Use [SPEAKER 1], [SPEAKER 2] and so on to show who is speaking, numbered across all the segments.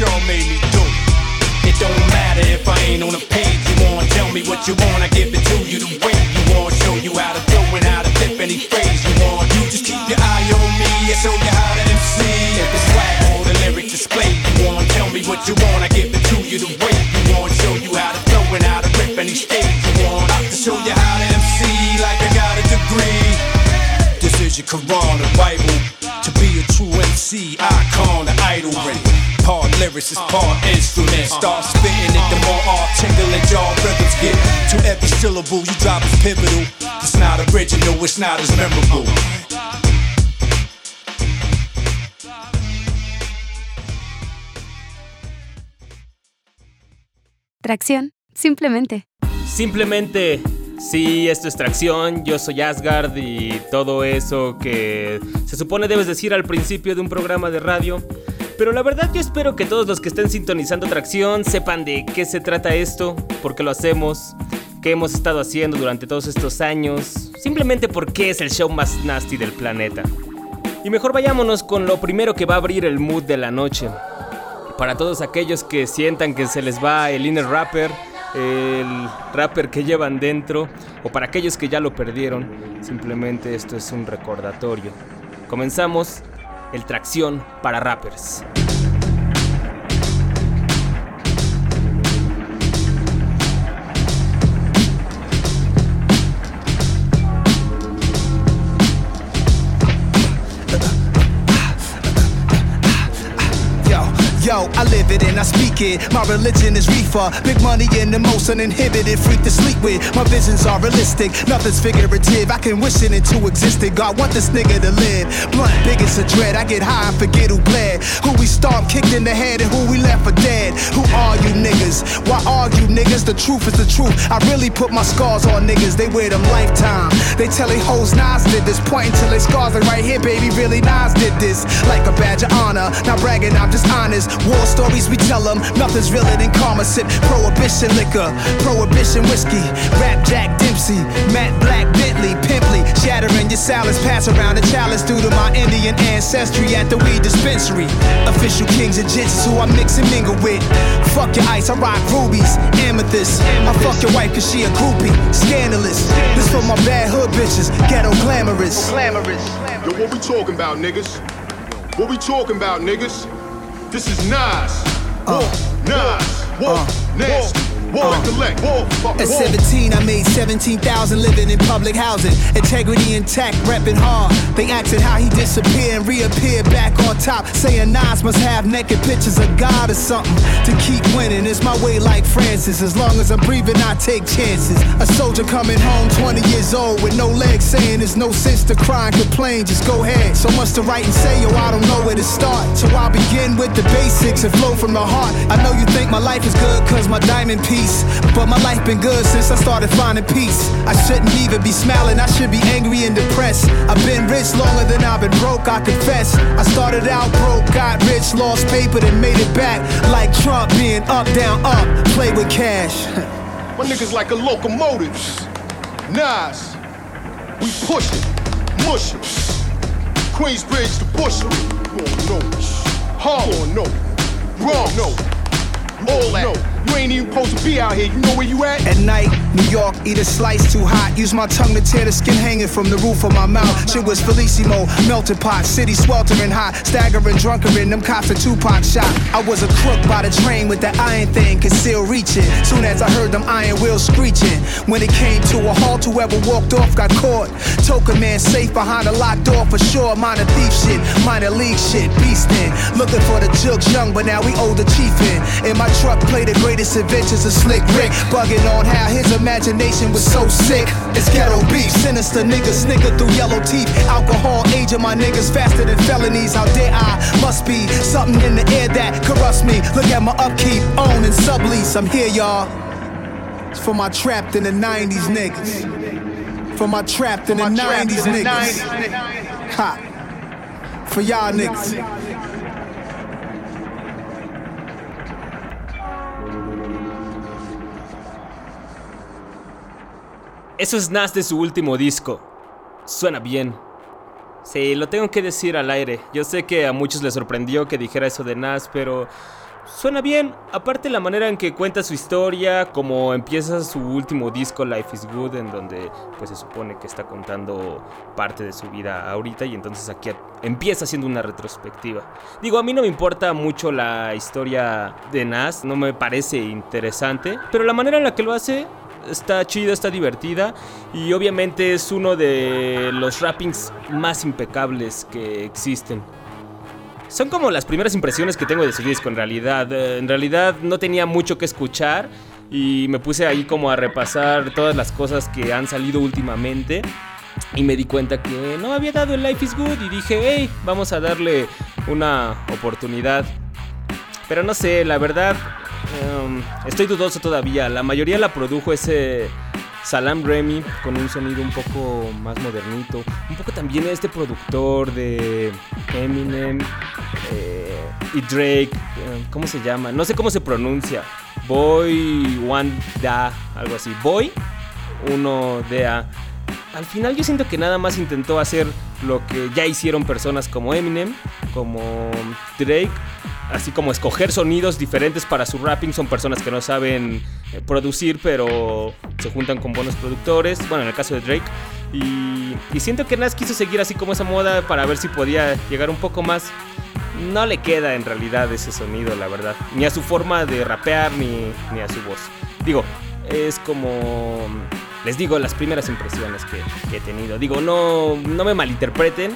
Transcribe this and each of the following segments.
[SPEAKER 1] y'all made me do. It don't matter if I ain't on the page. You wanna tell me what you want, I give it to you the way you want. Show you how to do and how to flip any phrase you want. You just keep your eye on me, I show you how to MC. If it's swag or the lyric display, you wanna tell me what you want, I give it to you the way you want. Show you how to flow and how to rip any stage you want. I can show you how to MC like I got a degree. This is your Quran, the Bible. To be a true MC, ring. Lyrics is part instrument. Start spitting it, the more articulate your rhythms get. To every syllable you drop is pivotal. It's not original, it's not as memorable.
[SPEAKER 2] Tracción, simplemente.
[SPEAKER 3] Simplemente, sí, esto es tracción, yo soy Asgard y todo eso que se supone debes decir al principio de un programa de radio. Pero la verdad yo espero que todos los que estén sintonizando tracción sepan de qué se trata esto, por qué lo hacemos, qué hemos estado haciendo durante todos estos años, simplemente porque es el show más nasty del planeta. Y mejor vayámonos con lo primero que va a abrir el mood de la noche. Para todos aquellos que sientan que se les va el inner rapper, el rapper que llevan dentro, o para aquellos que ya lo perdieron, simplemente esto es un recordatorio. Comenzamos el tracción para rappers.
[SPEAKER 4] Yo, I live it and I speak it. My religion is reefer. Big money and the most uninhibited freak to sleep with. My visions are realistic, nothing's figurative. I can wish it into existence. God want this nigga to live. Blunt, big as a dread. I get high and forget who bled. Who we stomped, kicked in the head, and who we left for dead. Who are you niggas? Why are you niggas? The truth is the truth. I really put my scars on niggas. They wear them lifetime. They tell they hoes Nas did this. Pointing till they scars like right here, baby. Really Nas did this. Like a badge of honor. Not bragging, I'm just honest. War stories we tell them, nothing's realer than karma. Sip prohibition liquor, prohibition whiskey. Rap Jack Dempsey, Matt Black Bentley, Pimply. Shattering your salads, pass around the chalice due to my Indian ancestry at the weed dispensary. Official kings and gents who I mix and mingle with. Fuck your ice, I rock rubies, amethyst. I fuck your wife cause she a groupie, scandalous. This for my bad hood bitches, ghetto glamorous. Glamorous.
[SPEAKER 5] Yo, what we talking about, niggas? What we talking about, niggas? This is Nas. Walk, Nas. Walk, nasty. Walk, recollect. Uh, walk, fuck, uh,
[SPEAKER 4] At
[SPEAKER 5] walk.
[SPEAKER 4] 17, I made 17,000 living in public housing. Integrity intact, repping hard. They asking how he disappeared and reappeared back on top. Saying Nas must have naked pictures of God or something. To keep winning, it's my way like Francis. As long as I'm breathing, I take chances. A soldier coming home 20 years old with no legs saying there's no sense to cry and complain. Just go ahead. So much to write and say, yo, I don't know where to start. So I'll begin with the basics and flow from the heart. I know you think my life is good cause my diamond piece. But my life been good since I started finding peace. I shouldn't even be smiling, I should be angry and depressed. I've been rich longer than I've been broke, I confess. I started out broke, got rich, lost paper, then made it back. Like Trump being up, down, up, play with cash.
[SPEAKER 5] My niggas like a locomotive. Nas. We push it, mush it. Queensbridge to Bushwick. You don't know. No. Wrong, no. All that. You ain't even supposed to be out here. You know where you at?
[SPEAKER 4] At night, New York, eat a slice too hot. Use my tongue to tear the skin hanging from the roof of my mouth. Shit was Felissimo, melted pot, city sweltering hot, staggering drunker in them cops a Tupac shot. I was a crook by the train with that iron thing, could still reach it. Soon as I heard them iron wheels screeching, when it came to a halt, whoever walked off got caught. Token man safe behind a locked door for sure. Minor thief shit, minor league shit, beastin'. Looking for the jokes young, but now we owe the chief in. My truck, play the greatest adventures of Slick Rick. Bugging on how his imagination was so sick. It's ghetto beef, sinister niggas snicker through yellow teeth. Alcohol aging my niggas faster than felonies. How dare I? Must be something in the air that corrupts me. Look at my upkeep, own and sublease. I'm here, y'all. It's for my trapped in the 90s niggas. For my trapped in the 90s niggas. Ha. For y'all niggas.
[SPEAKER 3] Eso es Nas de su último disco. Suena bien. Sí, lo tengo que decir al aire. Yo sé que a muchos les sorprendió que dijera eso de Nas, pero Suena bien, aparte la manera en que cuenta su historia, como empieza su último disco Life is Good, en donde pues se supone que está contando parte de su vida ahorita y entonces aquí empieza haciendo una retrospectiva. Digo, a mí no me importa mucho la historia de Nas, no me parece interesante, pero la manera en la que lo hace está chida, está divertida y obviamente es uno de los rappings más impecables que existen. Son como las primeras impresiones que tengo de su disco en realidad. Eh, en realidad no tenía mucho que escuchar y me puse ahí como a repasar todas las cosas que han salido últimamente. Y me di cuenta que no había dado el Life is Good y dije, hey, vamos a darle una oportunidad. Pero no sé, la verdad, em, estoy dudoso todavía. La mayoría la produjo ese Salam Remy con un sonido un poco más modernito. Un poco también este productor de Eminem eh, y Drake. Eh, ¿Cómo se llama? No sé cómo se pronuncia. Boy One Da, algo así. Boy 1 Da. Al final yo siento que nada más intentó hacer lo que ya hicieron personas como Eminem, como Drake así como escoger sonidos diferentes para su rapping. Son personas que no saben eh, producir, pero se juntan con buenos productores. Bueno, en el caso de Drake. Y, siento que Nas quiso seguir así como esa moda para ver si podía llegar un poco más. No le queda en realidad ese sonido, la verdad. Ni a su forma de rapear, ni, ni a su voz. Digo, es como... Les digo, las primeras impresiones que, he tenido. Digo, no, no me malinterpreten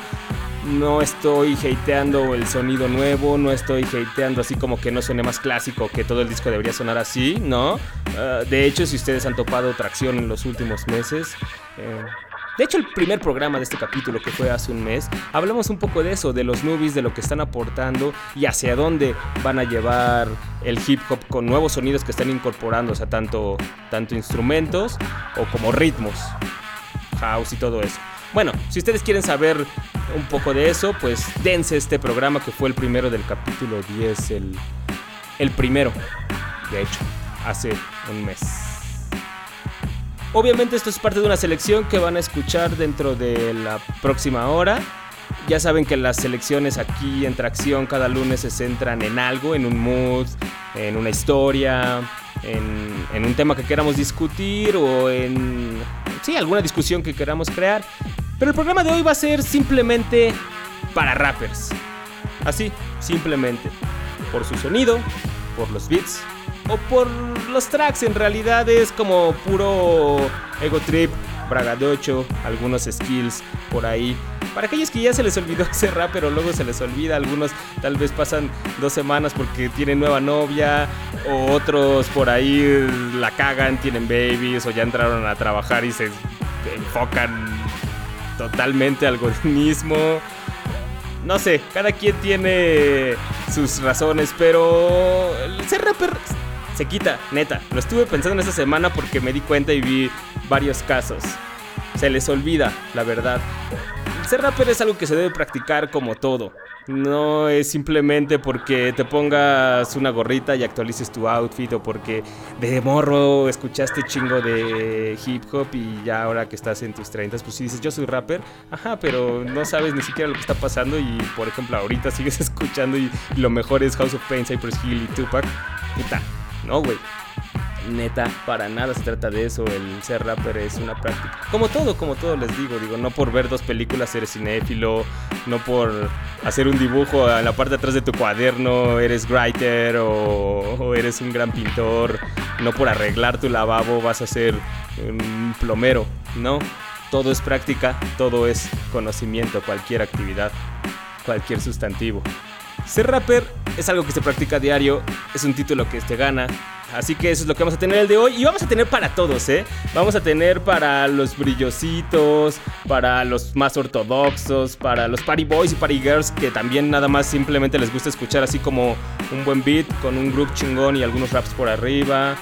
[SPEAKER 3] no estoy hateando el sonido nuevo, no estoy hateando así como que no suene más clásico, que todo el disco debería sonar así, ¿no? Ah, de hecho, si ustedes han topado tracción en los últimos meses, eh, de hecho, el primer programa de este capítulo, que fue hace un mes, hablamos un poco de eso, de los nubis, de lo que están aportando y hacia dónde van a llevar el hip hop con nuevos sonidos que están incorporando, o sea, tanto, tanto instrumentos o como ritmos, house y todo eso. Bueno, si ustedes quieren saber un poco de eso, pues dense este programa que fue el primero del capítulo 10, el, el primero, de hecho, hace un mes. Obviamente esto es parte de una selección que van a escuchar dentro de la próxima hora. Ya saben que las selecciones aquí en Tracción cada lunes se centran en algo, en un mood, en una historia, en, un tema que queramos discutir o en sí, alguna discusión que queramos crear. Pero el programa de hoy va a ser simplemente para rappers. Así, simplemente. Por su sonido, por los beats o por los tracks. En realidad es como puro ego trip, bragadocho, algunos skills por ahí. Para aquellos que ya se les olvidó ese rap, pero luego se les olvida, algunos tal vez pasan dos semanas porque tienen nueva novia, o otros por ahí la cagan, tienen babies, o ya entraron a trabajar y se enfocan totalmente al mismo. No sé, cada quien tiene sus razones, pero ser rapper se quita, neta. Lo estuve pensando en esta semana porque me di cuenta y vi varios casos. Se les olvida, la verdad. Ser rapper es algo que se debe practicar como todo. No es simplemente porque te pongas una gorrita y actualices tu outfit o porque de morro escuchaste chingo de hip hop y ya ahora que estás en tus 30 pues si dices yo soy rapper, ajá, pero no sabes ni siquiera lo que está pasando y por ejemplo ahorita sigues escuchando y, lo mejor es House of Pain, Cypress Hill y Tupac, puta, no güey neta, para nada se trata de eso. El ser rapper es una práctica. Como todo, como todo les digo. Digo, no por ver dos películas eres cinéfilo. No por hacer un dibujo en la parte de atrás de tu cuaderno eres writer o, eres un gran pintor. No por arreglar tu lavabo vas a ser un plomero. No. Todo es práctica, todo es conocimiento, cualquier actividad, cualquier sustantivo. Ser rapper es algo que se practica a diario, es un título que te gana, Así que eso es lo que vamos a tener el de hoy. Y vamos a tener para todos, ¿eh? Vamos a tener para los brillositos, para los más ortodoxos, para los party boys y party girls que también nada más simplemente les gusta escuchar así como un buen beat con un group chingón y algunos raps por arriba.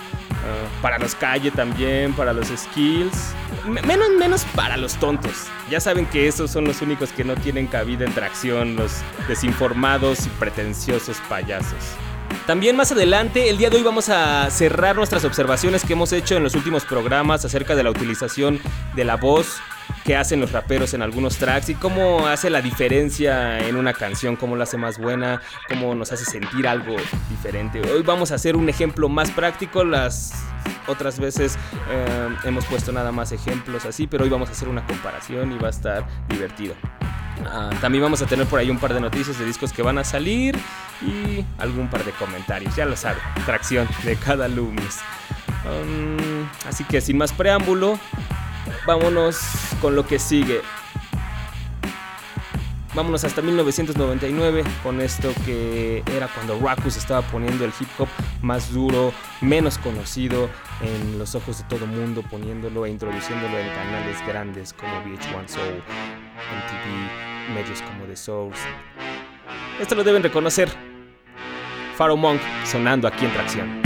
[SPEAKER 3] Para los calle también, para los skills. menos, menos para los tontos. Ya saben que esos son los únicos que no tienen cabida en tracción, los desinformados y pretenciosos payasos. También más adelante, el día de hoy vamos a cerrar nuestras observaciones que hemos hecho en los últimos programas acerca de la utilización de la voz que hacen los raperos en algunos tracks y cómo hace la diferencia en una canción, cómo la hace más buena, cómo nos hace sentir algo diferente. Hoy vamos a hacer un ejemplo más práctico, las otras veces eh, hemos puesto nada más ejemplos así, pero hoy vamos a hacer una comparación y va a estar divertido. Ah, también vamos a tener por ahí un par de noticias de discos que van a salir y algún par de comentarios, ya lo sabe, tracción de cada lunes. Um, así que sin más preámbulo, vámonos con lo que sigue. Vámonos hasta 1999 con esto que era cuando Rakus estaba poniendo el hip hop más duro, menos conocido en los ojos de todo mundo, poniéndolo e introduciéndolo en canales grandes como VH1 Soul, MTV, medios como The Source. Esto lo deben reconocer. Pharaoh Monk sonando aquí en tracción.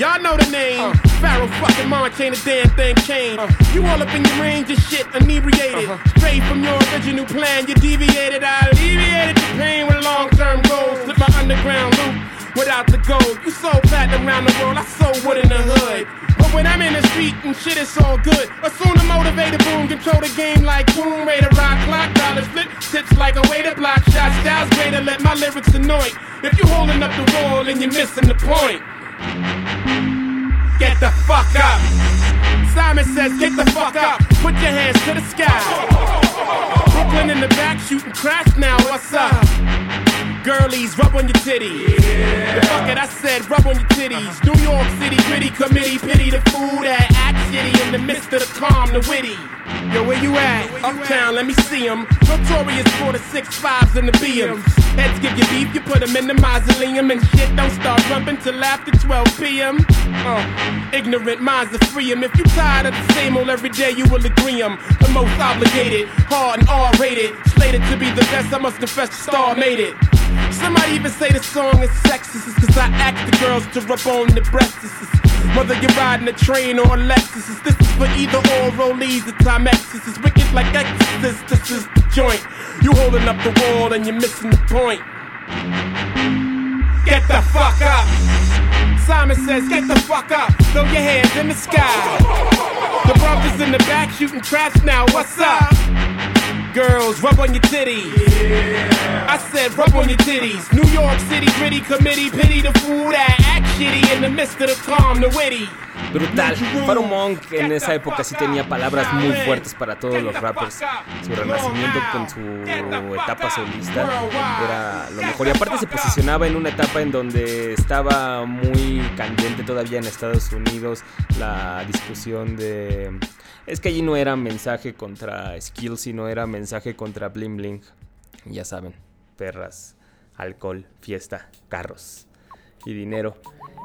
[SPEAKER 6] Y'all know the name. Uh. Pharaoh fucking ain't a damn thing changed. Uh. You all up in your range of shit, inebriated. Uh-huh. Straight from your original plan, you deviated. I alleviated your pain with long term goals. Slip my underground loop without the gold. You sold platinum around the world, I sold wood in the hood. But when I'm in the street and shit, it's all good. Assume the motivated boom, control the game like boom, ready to rock clock, dollars flip, tips like a way to block shots, styles to let my lyrics annoy. If you holding up the wall and you're missing the point. Get the fuck up. Simon says, get the fuck up. Put your hands to the sky. Brooklyn in the back shooting crash now. What's up? Girlies, rub on your titties. Yeah. Fuck it, I said, rub on your titties. New York City gritty committee, pity the fool that act shitty in the midst of the calm, the witty. Yo, where you at? Uptown, let me see them. Notorious for the six fives and the BMs. Heads give you beef, you put them in the mausoleum. And shit don't start rumping till after 12 p.m. Uh, ignorant minds are free. If you tired of the same old every day, you will agree 'em. The most obligated, hard and R rated. Slated to be the best, I must confess the star made it. Somebody even say the song is sexist, cause I ask the girls to rub on the breasts. Whether you're riding a train or a Lexus, this is for either or rollies or Timex. This is wicked like Exorcist, this is the joint. You holding up the wall and you're missing the point. Get the fuck up. Simon says, get the fuck up. Throw your hands in the sky. The brothers in the back shooting traps now. What's up? Girls, rub on your titties. Yeah. I said, rub on your titties. New York City gritty committee, pity the fool that act shitty in the midst of the calm, the witty.
[SPEAKER 3] Brutal. Pharaoh Monk en esa época sí tenía palabras muy fuertes para todos los rappers. Su renacimiento con su etapa solista era lo mejor. Y aparte se posicionaba en una etapa en donde estaba muy candente todavía en Estados Unidos la discusión de es que allí no era mensaje contra Skill, sino era mensaje contra Bling Bling. Ya saben, perras, alcohol, fiesta, carros y dinero.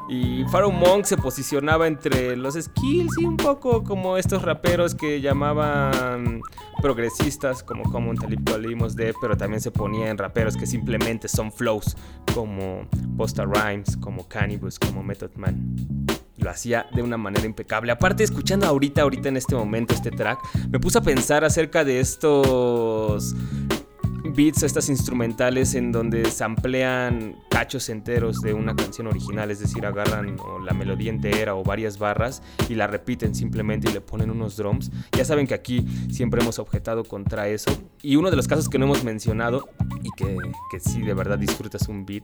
[SPEAKER 3] Y Pharaoh Monk se posicionaba entre los skills y un poco como estos raperos que llamaban progresistas, como Common Talib Mos de, pero también se ponía en raperos que simplemente son flows, como Posta Rhymes, como Cannibus, como Method Man lo hacía de una manera impecable. Aparte, escuchando ahorita, ahorita en este momento este track, me puse a pensar acerca de estos beats, estas instrumentales en donde se amplian cachos enteros de una canción original, es decir, agarran la melodía entera o varias barras y la repiten simplemente y le ponen unos drums. Ya saben que aquí siempre hemos objetado contra eso. Y uno de los casos que no hemos mencionado y que, que sí de verdad disfrutas un beat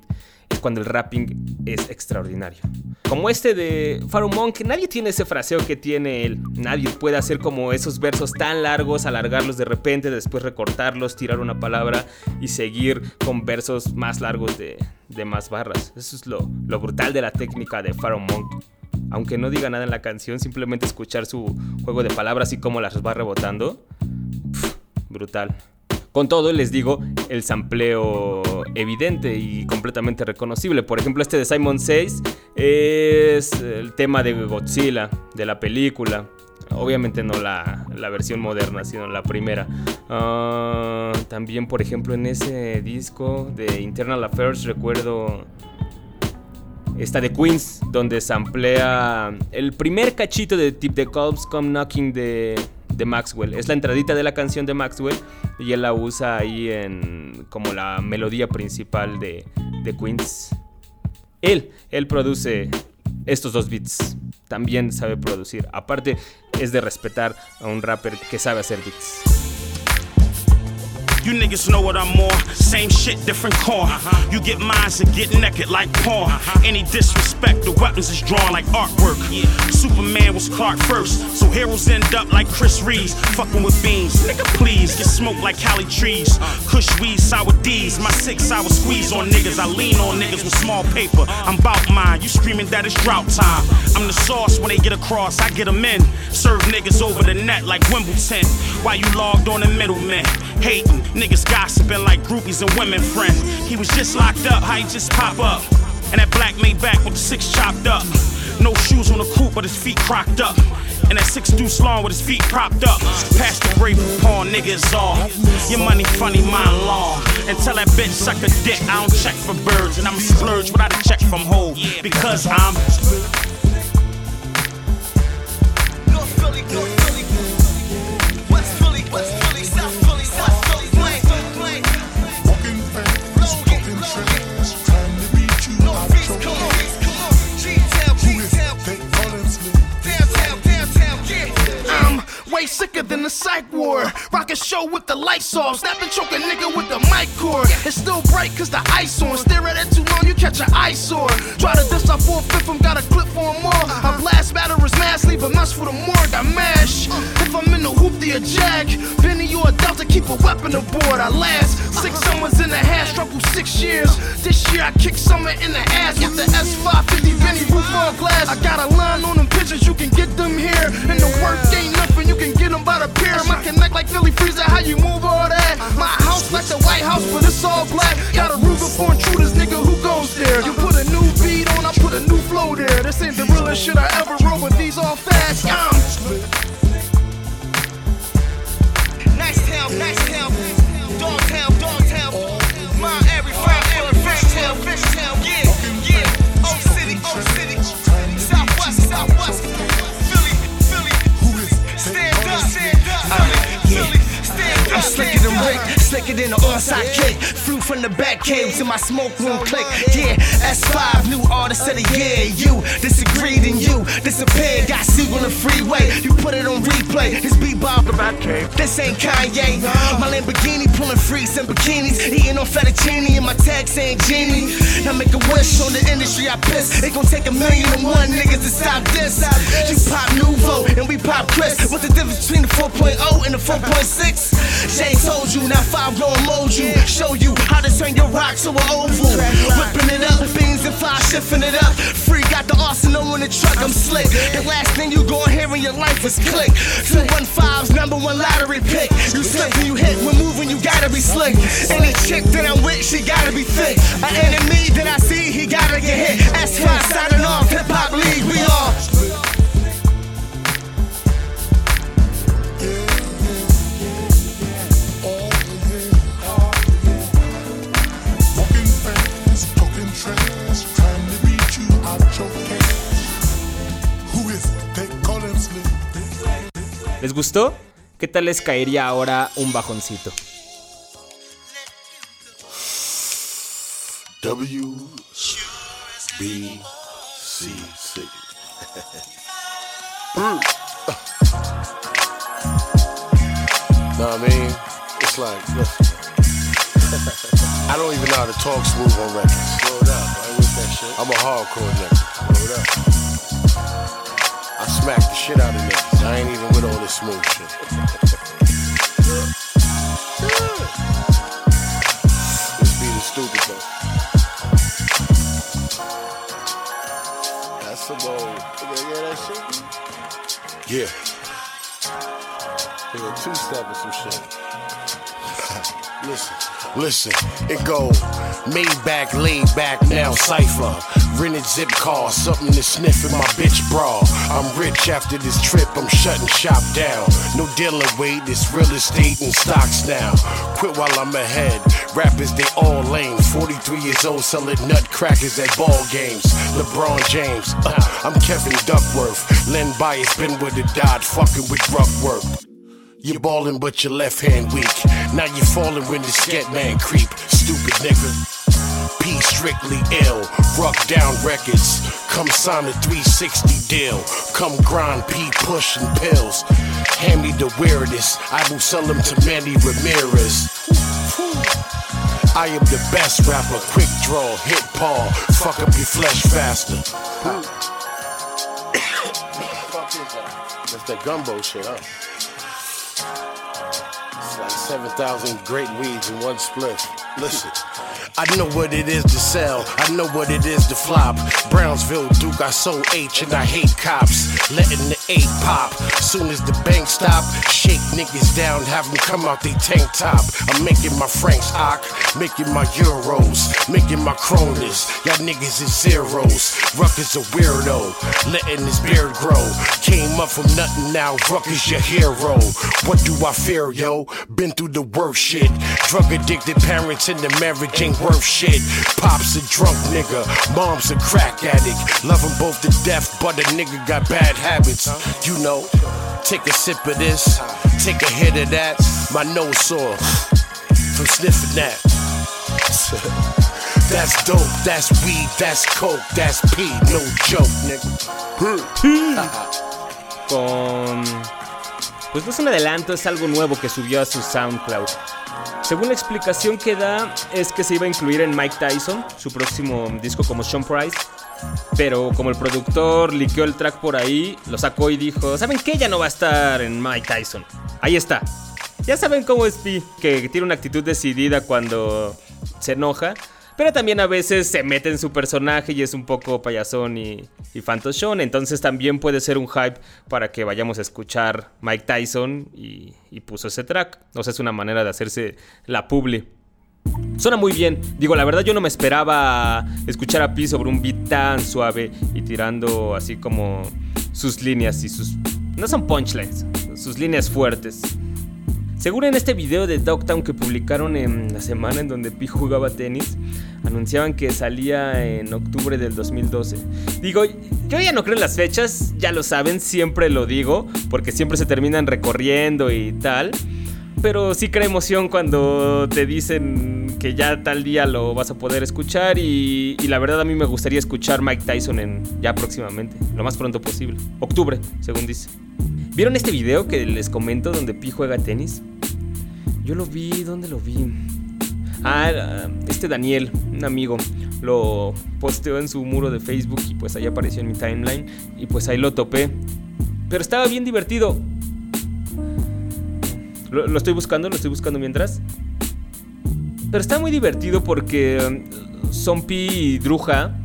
[SPEAKER 3] cuando el rapping es extraordinario. Como este de Pharaoh Monk, nadie tiene ese fraseo que tiene él. Nadie puede hacer como esos versos tan largos, alargarlos de repente, después recortarlos, tirar una palabra y seguir con versos más largos de, de más barras. Eso es lo, lo brutal de la técnica de Pharaoh Monk. Aunque no diga nada en la canción, simplemente escuchar su juego de palabras y cómo las va rebotando. brutal. Con todo, les digo, el sampleo evidente y completamente reconocible. Por ejemplo, este de Simon Says es el tema de Godzilla, de la película. Obviamente no la, versión moderna, sino la primera. Ah, también, por ejemplo, en ese disco de Internal Affairs recuerdo esta de Queens, donde se amplía el primer cachito de Tip the Calls Come Knocking de, de, Maxwell. Es la entradita de la canción de Maxwell y él la usa ahí en como la melodía principal de, de Queens. Él, él produce estos dos beats. También sabe producir. Aparte, es de respetar a un rapper que sabe hacer beats.
[SPEAKER 7] You niggas know what I'm on. Same shit, different corn. Uh-huh. You get mines and get naked like porn. Uh-huh. Any disrespect, the weapons is drawn like artwork. Yeah. Superman was Clark first, so heroes end up like Chris Reeves. Fucking with beans. Nigga, please get smoked like Cali trees. Kush weed, sour D's. My six hour squeeze on niggas. I lean on niggas with small paper. I'm bout mine. You screaming that it's drought time. I'm the sauce when they get across. I get them in. Serve niggas over the net like Wimbledon. While you logged on the middleman. Hating. Niggas gossiping like groupies and women friend. He was just locked up, how he just pop up? And that black made back with the six chopped up. No shoes on the coupe, but his feet crocked up. And that six deuce long with his feet propped up. Past the grape pawn, niggas all. Your money funny, mine long. And tell that bitch suck a dick. I don't check for birds, and I'm splurge without a check from home. Because I'm. North Philly, North
[SPEAKER 8] way sicker than the psych ward. Rock a show with the lights off. Snap and choke a nigga with the mic cord. It's still bright cause the ice on. Stare at it too long, you catch an eyesore. Try to diss, I full I'm got a clip for him all. I blast batterers mass, leave a mess for the morgue. I mash. If I'm in the hoop, the jag. Benny you a Delta, keep a weapon aboard. I last. Six summers in the six years. This year I kick summer in the ass with the S550 Benny roof on glass. I got a line on them pictures, you can get them here. And the work ain't nothing, you can get them by the pier. My connect like Philly Freezer, how you move all that? My house like the White House, but it's all black. Got a Ruger for intruders, nigga, who goes there? You put a new beat on, I put a new flow there. This ain't the realest shit I ever wrote, but these all fast. Yeah. Nice town, nice town, dog town, dog town. My every friend town, fish town, yeah, yeah. Old city, old city, southwest, southwest. Philly, Philly, stand up, stand up, Philly, Philly. I'm slicker than Rick, slicker than an onside kick. Flew from the back cave to my smoke room click. Yeah, S5, new artist of the year. You disagreed and you disappeared. Got Sig on the freeway. You put it on replay. This beat Bob cave. This ain't Kanye. My Lamborghini pulling freaks and bikinis. Eating on fettuccine and my tag saying genie. Now make a wish on the industry I piss. It gon' take a million and one niggas to stop this. You pop Nouveau and we pop Chris. What's the difference between the 4.0 and the 4.6? Jay told you, now five gon' mold you. Show you how to turn your rock to an oval. Whipping it up, beans and fly, shifting it up. Free got the arsenal in the truck, I'm slick. The last thing you gon' hear in your life is click. 215's number one lottery pick. You slip when you hit, when moving, you gotta be slick. Any chick that I'm with, she gotta be thick. An enemy that I see, he gotta get hit. S5 signing off, hip hop league, we all.
[SPEAKER 3] ¿Les gustó? ¿Qué tal les caería ahora un bajoncito?
[SPEAKER 9] W B C C. mm. know what I mean? It's like, listen. I don't even know how to talk smooth on records. Slow it up, I ain't with that shit. I'm a hardcore nigga. Slow smack the shit out of niggas. I ain't even with all this smooth shit. this beat is stupid though. That's some old. You hear that shit? Yeah. Yeah, two step or some shit. Listen, listen, it go made back, laid back, now cipher. Rented zip car, something to sniff in my bitch bra. I'm rich after this trip, I'm shutting shop down. No dealing weight, it's real estate and stocks now. Quit while I'm ahead. Rappers, they all lame. 43 years old, selling nutcrackers at ball games. LeBron James, uh, I'm Kevin Duckworth. Len Bias been with the dot, fucking with drug work. You ballin', but your left hand weak. Now you fallin' when the scat man creep. Stupid nigga. P strictly ill. Ruck down records. Come sign a 360 deal. Come grind P pushing pills. Hand me the weirdest. I will sell them to Manny Ramirez. I am the best rapper. Quick draw, hit paw. Fuck up your flesh faster. That's that gumbo shit, huh? It's like 7,000 great weeds in one split. Listen. I know what it is to sell. I know what it is to flop. Brownsville Duke, I sold H and I hate cops. Letting the eight pop. Soon as the bank stop, shake niggas down, have them come out they tank top. I'm making my Franks ock, making my euros, making my kronas. Y'all niggas is zeros. Ruck is a weirdo, letting his beard grow. Came up from nothing now, Ruck is your hero. What do I fear, yo? Been through the worst shit. Drug addicted parents in the marriage ain't worth shit. Pop's a drunk nigga, mom's a crack addict. Love 'em both to death, but a nigga got bad habits. You know, take a sip of this, take a hit of that. My nose sore from sniffing that. That's dope, that's weed, that's coke, that's P, no joke, nigga.
[SPEAKER 3] con... Pues no es un adelanto, es algo nuevo que subió a su SoundCloud. Según la explicación que da, es que se iba a incluir en Mike Tyson, su próximo disco como Sean Price. Pero como el productor liqueó el track por ahí, lo sacó y dijo, ¿saben qué? Ya no va a estar en Mike Tyson. Ahí está. Ya saben cómo es Pi, que tiene una actitud decidida cuando se enoja. Pero también a veces se mete en su personaje y es un poco payasón y, y. Entonces también puede ser un hype para que vayamos a escuchar Mike Tyson y, y puso ese track. O sea, es una manera de hacerse la publi. Suena muy bien. Digo, la verdad yo no me esperaba escuchar a Pi sobre un beat tan suave y tirando así como sus líneas y sus... No son punchlines, sus líneas fuertes. Según en este video de Dogtown que publicaron en la semana en donde Pi jugaba tenis, anunciaban que salía en octubre del 2012. Digo, yo ya no creo en las fechas, ya lo saben, siempre lo digo, porque siempre se terminan recorriendo y tal. Pero sí crea emoción cuando te dicen que ya tal día lo vas a poder escuchar y, la verdad a mí me gustaría escuchar Mike Tyson en ya próximamente, lo más pronto posible. Octubre, según dice. ¿Vieron este video que les comento donde Pi juega tenis? Yo lo vi, ¿dónde lo vi? Ah, este Daniel, un amigo, lo posteó en su muro de Facebook y pues ahí apareció en mi timeline y pues ahí lo topé. Pero estaba bien divertido. Lo, estoy buscando, lo estoy buscando mientras. Pero está muy divertido porque son Pi y Druja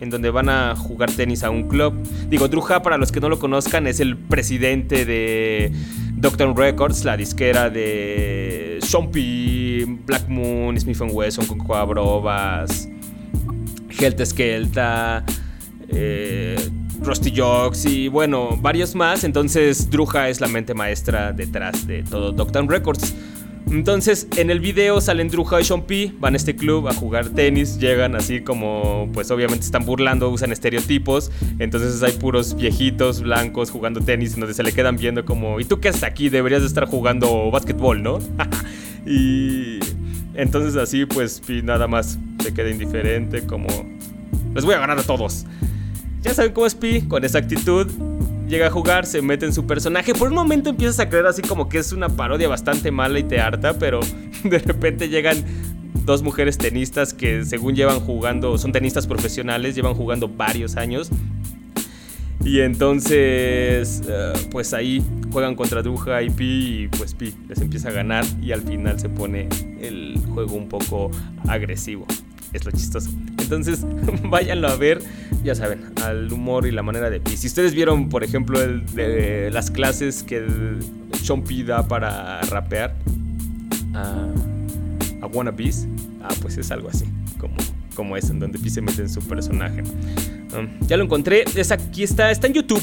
[SPEAKER 3] en donde van a jugar tenis a un club. Digo, Druja, para los que no lo conozcan, es el presidente de Doctor Records, la disquera de Shompi, Black Moon, Smith Wesson, con Coabrobas, Helta Skelta, eh, Rusty Jocks y bueno, varios más. Entonces, Druja es la mente maestra detrás de todo Doctor Records. Entonces, en el video salen Druja y Sean P, van a este club a jugar tenis, llegan así como, pues obviamente están burlando, usan estereotipos, entonces hay puros viejitos blancos jugando tenis, en donde se le quedan viendo como, ¿y tú qué haces aquí? Deberías de estar jugando básquetbol, ¿no? y entonces así, pues nada más se queda indiferente, como, les voy a ganar a todos. Ya saben cómo es Pi, con esa actitud, llega a jugar, se mete en su personaje. Por un momento empiezas a creer así como que es una parodia bastante mala y te harta, pero de repente llegan dos mujeres tenistas que según llevan jugando, son tenistas profesionales, llevan jugando varios años. Y entonces, uh, pues ahí juegan contra Druja y Pi y pues Pi les empieza a ganar y al final se pone el juego un poco agresivo es lo chistoso. Entonces, váyanlo a ver, ya saben, al humor y la manera de Pi. Si ustedes vieron, por ejemplo, las clases que el P da para rapear, uh, Wannabes. Ah, pues es algo así, como, como es, en donde Pi se mete en su personaje. Um, ya lo encontré, es aquí está, está en YouTube.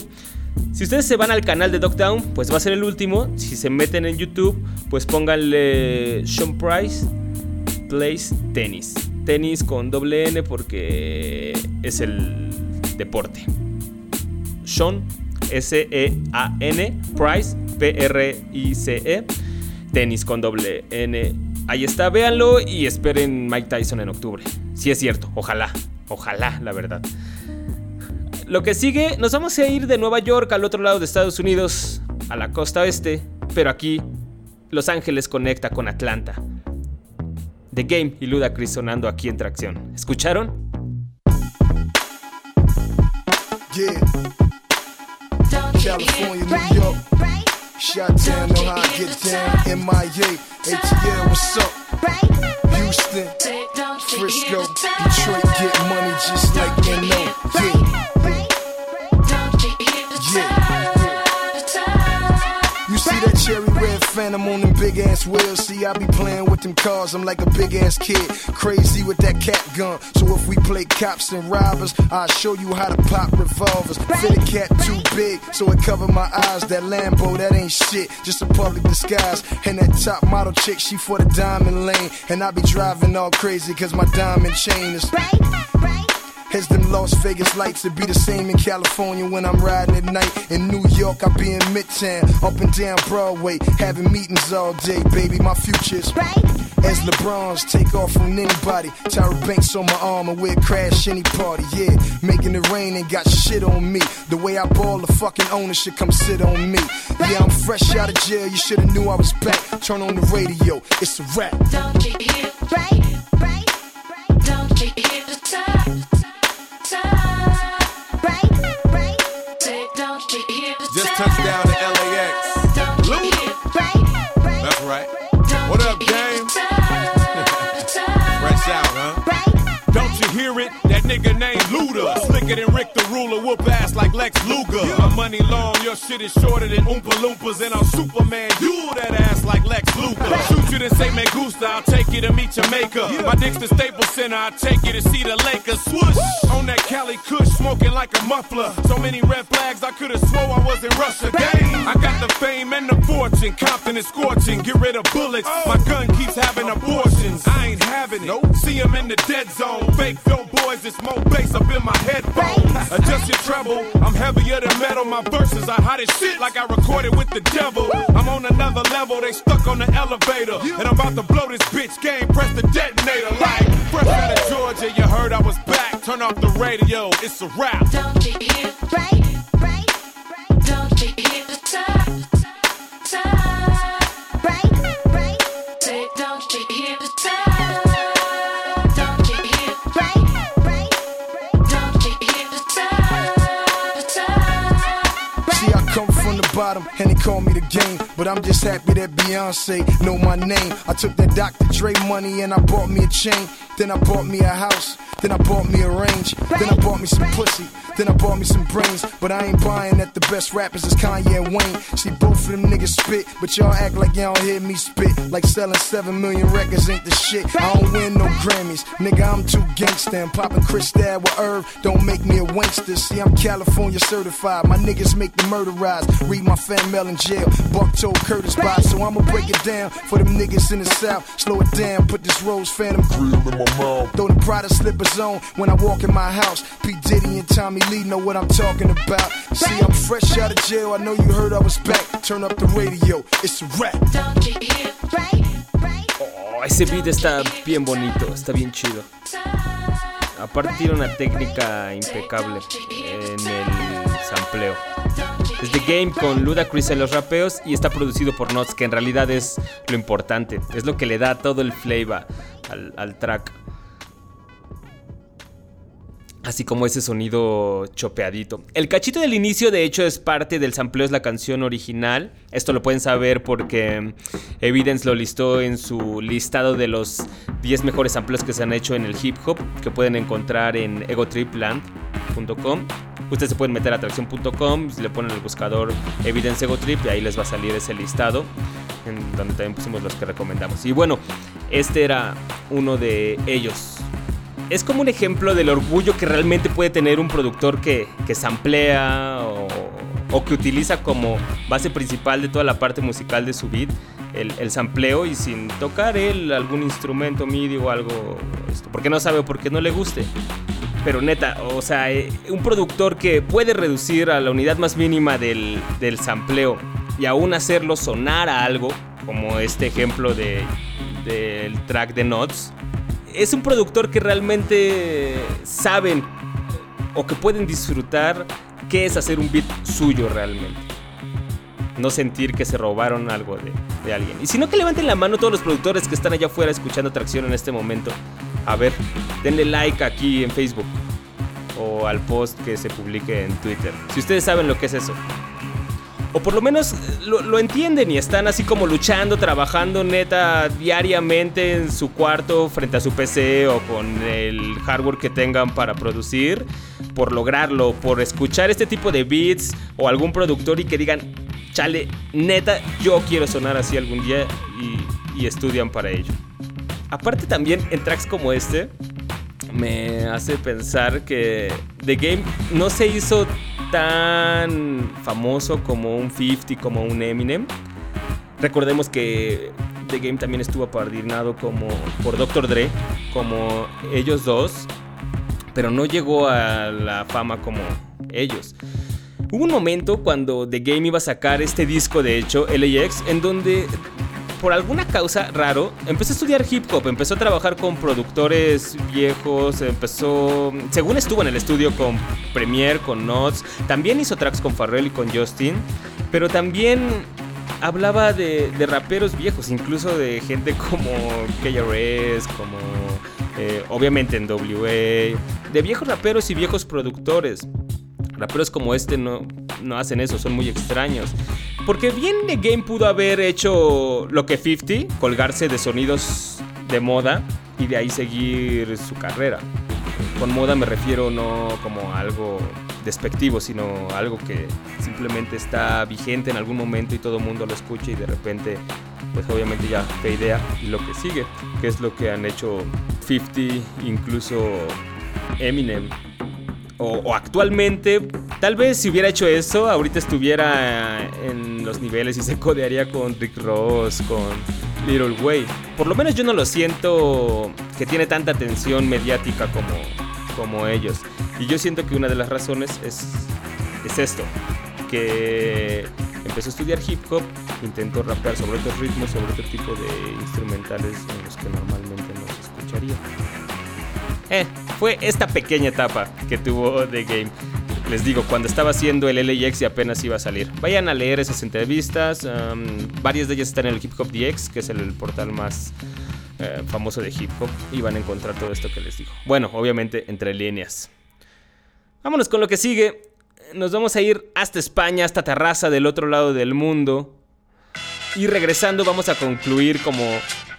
[SPEAKER 3] Si ustedes se van al canal de Dogtown, pues va a ser el último. Si se meten en YouTube, pues pónganle Sean Price Plays Tennis. Tenis con doble N porque es el deporte. Sean, S-E-A-N, Price, P-R-I-C-E, tenis con doble N. Ahí está, véanlo y esperen Mike Tyson en octubre. Si es cierto, ojalá, ojalá, la verdad. Lo que sigue, nos vamos a ir de Nueva York al otro lado de Estados Unidos, a la costa oeste, pero aquí Los Ángeles conecta con Atlanta. The Game y Ludacris sonando aquí en tracción. ¿Escucharon?
[SPEAKER 10] Yeah. California, New York. Shot down, know how I get down. MIA, ATL, what's up? Houston, Frisco, Detroit, get money just like NO. Yeah. Yeah. You see that cherry red phantom on them big ass wheels? See, I be playing with them cars, I'm like a big ass kid. Crazy with that cat gun. So if we play cops and robbers, I'll show you how to pop revolvers. Fit a cat too big, so it cover my eyes. That Lambo, that ain't shit, just a public disguise. And that top model chick, she for the diamond lane. And I be driving all crazy, cause my diamond chain is. As them Las Vegas lights, it be the same in California when I'm riding at night. In New York, I be in Midtown, up and down Broadway, having meetings all day, baby. My future's right. as LeBron's take off from anybody. Tyra Banks on my arm and we'll crash any party. Yeah, making it rain and got shit on me. The way I ball, the fucking owner should come sit on me. Yeah, I'm fresh out of jail. You shoulda knew I was back. Turn on the radio, it's a rap.
[SPEAKER 11] Don't you hear? Right,
[SPEAKER 6] like Lex Luger. My money long, your shit is shorter than Oompa Loompas. And I'm Superman, you that ass like Lex Luger. Shoot you to say me gusta, I'll take you to meet Jamaica. My dick's the Staples Center, I'll take you to see the Lakers. Swoosh! On that Cali Kush, smoking like a muffler. So many red flags, I could've swore I was in Russia. Dang! I got the fame and the fortune, Compton is scorching. Get rid of bullets, oh. my gun keeps having abortions. I ain't having it. See him in the dead zone. Fake dope boys, it's more bass up in my headphones. Adjust your treble, I'm heavier than metal. My verses are hot as shit, like I recorded with the devil. I'm on another level, they stuck on the elevator. And I'm about to blow this bitch game, press the detonator. Like, fresh out of Georgia, you heard I was back. Turn off the radio, it's a rap.
[SPEAKER 11] Don't
[SPEAKER 10] bottom and they call me the game. But I'm just happy that Beyonce know my name. I took that Dr. Dre money and I bought me a chain. Then I bought me a house. Then I bought me a range. Then I bought me some pussy. Then I bought me some brains. But I ain't buying that the best rappers is Kanye and Wayne. See, both of them niggas spit. But y'all act like y'all hear me spit. Like selling 7 million records ain't the shit. I don't win no Grammys. Nigga, I'm too gangsta. And popping Cristal with Irv don't make me a wankster. See, I'm California certified. My niggas make the murder rise. Read my fan mail in jail. Buck told Curtis by. So I'ma break it down for them niggas in the south. Slow it down. Put this Rose Phantom cream in my mouth. Throw the Prada slippers on when I walk in my house. P. Diddy and Tommy Lee know what I'm talking about. See, I'm fresh out of jail. I know you heard I was back. Turn up the radio. It's a rap.
[SPEAKER 11] Don't you hear? Right, right.
[SPEAKER 3] Oh, ese beat está bien bonito, está bien chido. Aparte tiene una técnica impecable en el sampleo. Es The Game con Ludacris en los rapeos y está producido por Notes, que en realidad es lo importante. Es lo que le da todo el flavor al, al track. Así como ese sonido chopeadito. El cachito del inicio, de hecho, es parte del sampleo, es la canción original. Esto lo pueden saber porque Evidence lo listó en su listado de los 10 mejores sampleos que se han hecho en el hip hop, que pueden encontrar en egotripland.com. Ustedes se pueden meter a atracción.com, le ponen el buscador Evidence Ego Trip y ahí les va a salir ese listado, en donde también pusimos los que recomendamos. Y bueno, Este era uno de ellos. Es como un ejemplo del orgullo que realmente puede tener un productor que, que samplea o, que utiliza como base principal de toda la parte musical de su beat el, el sampleo y sin tocar él algún instrumento MIDI o algo, esto, porque no sabe o porque no le guste. Pero neta, o sea, eh, un productor que puede reducir a la unidad más mínima del, del sampleo y aún hacerlo sonar a algo, como este ejemplo de, del track de Notes, es un productor que realmente saben o que pueden disfrutar qué es hacer un beat suyo realmente. No sentir que se robaron algo de, de alguien. Y si no, que levanten la mano todos los productores que están allá afuera escuchando Tracción en este momento. A ver, denle like aquí en Facebook o al post que se publique en Twitter. Si ustedes saben lo que es eso. O por lo menos lo, entienden y están así como luchando, trabajando neta diariamente en su cuarto frente a su PC o con el hardware que tengan para producir, por lograrlo, por escuchar este tipo de beats o algún productor y que digan, chale, neta, yo quiero sonar así algún día y, y estudian para ello. Aparte también en tracks como este, me hace pensar que The Game no se hizo tan famoso como un 50, como un Eminem. Recordemos que The Game también estuvo apardinado como por Dr. Dre, como ellos dos, pero no llegó a la fama como ellos. Hubo un momento cuando The Game iba a sacar este disco, de hecho, LAX, en donde por alguna causa raro, empezó a estudiar hip hop, empezó a trabajar con productores viejos, empezó, según estuvo en el estudio con Premiere, con Notes, también hizo tracks con Pharrell y con Justin, pero también hablaba de, de raperos viejos, incluso de gente como KRS, como eh, obviamente en WA, de viejos raperos y viejos productores. Raperos como este no, no hacen eso, son muy extraños. Porque bien The Game pudo haber hecho lo que 50, colgarse de sonidos de moda y de ahí seguir su carrera. Con moda me refiero no como algo despectivo, sino algo que simplemente está vigente en algún momento y todo el mundo lo escucha y de repente, pues obviamente ya te idea y lo que sigue, que es lo que han hecho 50, incluso Eminem o, o, actualmente, tal vez si hubiera hecho eso, ahorita estuviera en los niveles y se codearía con Rick Ross, con Little Way. Por lo menos yo no lo siento que tiene tanta atención mediática como, como ellos. Y yo siento que una de las razones es, es esto, que empezó a estudiar hip hop, intentó rapear sobre otros ritmos, sobre otro tipo de instrumentales en los que normalmente no se escucharía. Eh, fue esta pequeña etapa que tuvo The Game. Les digo, cuando estaba haciendo el LAX y apenas iba a salir. Vayan a leer esas entrevistas. Um, varias de ellas están en el Hip Hop DX, que es el, portal más eh, famoso de hip hop. Y van a encontrar todo esto que les digo. Bueno, obviamente entre líneas. Vámonos con lo que sigue. Nos vamos a ir hasta España, hasta Terraza, del otro lado del mundo. Y regresando vamos a concluir como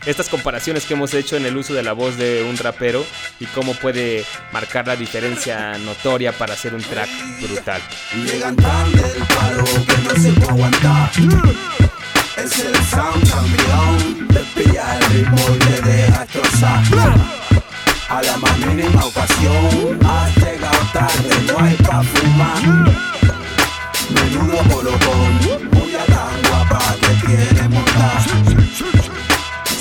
[SPEAKER 3] estas comparaciones que hemos hecho en el uso de la voz de un rapero y cómo puede marcar la diferencia notoria para hacer un track brutal.
[SPEAKER 12] Llegan tan del palo que no se puede aguantar. Es el sound campeón, te pilla el ritmo y te deja. A la más mínima ocasión, has llegado tarde, no hay pa' fumar. Menudo colocón, bulla tan guapa que quiere montar.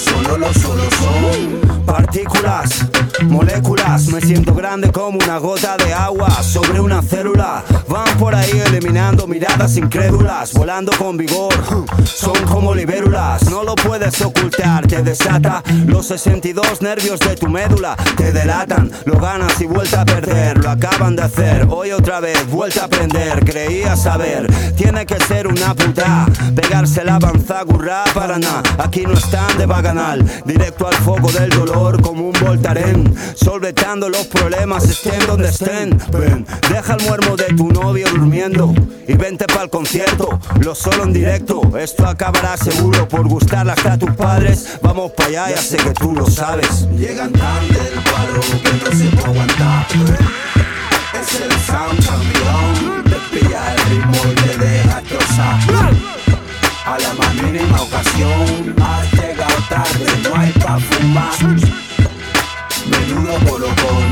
[SPEAKER 12] Solo los solos son
[SPEAKER 13] partículas, moléculas. Me siento grande como una gota de agua sobre una célula. Van por ahí eliminando miradas incrédulas, volando con vigor. Son como libérulas, no lo puedes ocultar. Te desata los 62 nervios de tu médula. Te delatan, lo ganas y vuelta a perder. Lo acaban de hacer, hoy otra vez, vuelta a aprender. Creía saber, tiene que ser una puta. Pegarse la panzagurra para nada. Aquí no están de directo al foco del dolor como un voltaren. Solvetando los problemas, estén donde estén. Ven, deja el muermo de tu novio durmiendo y vente pa'l concierto. Lo solo en directo, esto acabará seguro por gustarle hasta tus padres. Vamos para allá, ya sé que tú lo sabes.
[SPEAKER 12] Llegan tan del palo que no se puede aguantar. Es el sound campeón, te pilla el ritmo y te deja destrozar. A la más mínima ocasión, llegado tarde. no hay pa' fumar. Menudo colocón,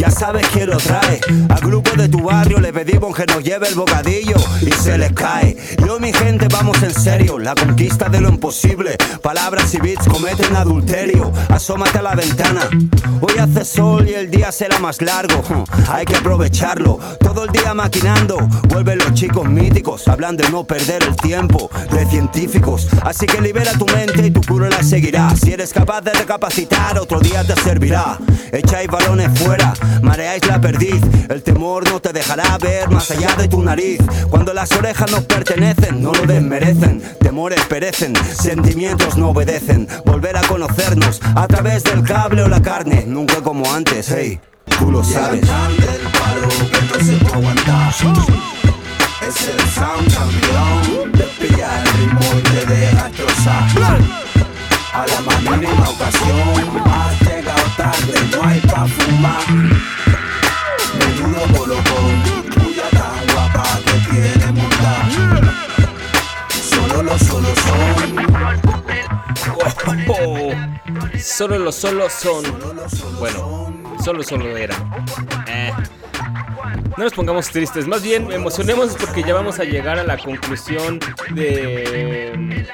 [SPEAKER 13] Ya sabes quién lo trae. Al grupo de tu barrio le pedimos que nos lleve el bocadillo y se les cae. Yo, mi gente, vamos en serio. La conquista de lo imposible. Palabras y beats cometen adulterio. Asómate a la ventana. Hoy hace sol y el día será más largo. Hay que aprovecharlo. Todo el día maquinando. Vuelven los chicos míticos. Hablan de no perder el tiempo. De científicos. Así que libera tu mente y tu curo la seguirá. Si eres capaz de recapacitar, otro día te servirá. Echáis balones fuera, mareáis la perdiz. El temor no te dejará ver más allá de tu nariz. Cuando las orejas nos pertenecen, no lo desmerecen. Temores perecen, sentimientos no obedecen. Volver a conocernos a través del cable o la carne, nunca como antes, hey. Tú lo sabes.
[SPEAKER 12] Es el sound campeón. Te pilla el ritmo y te deja destrozar. A la más mínima ocasión, tarde, no hay pa' fumar. Menudo colocón, tuya tan guapa que tiene montar. Solo los solos son.
[SPEAKER 3] Oh, solo los solos son. Bueno, solo solo era. Eh. No nos pongamos tristes, más bien emocionemos porque ya vamos a llegar a la conclusión de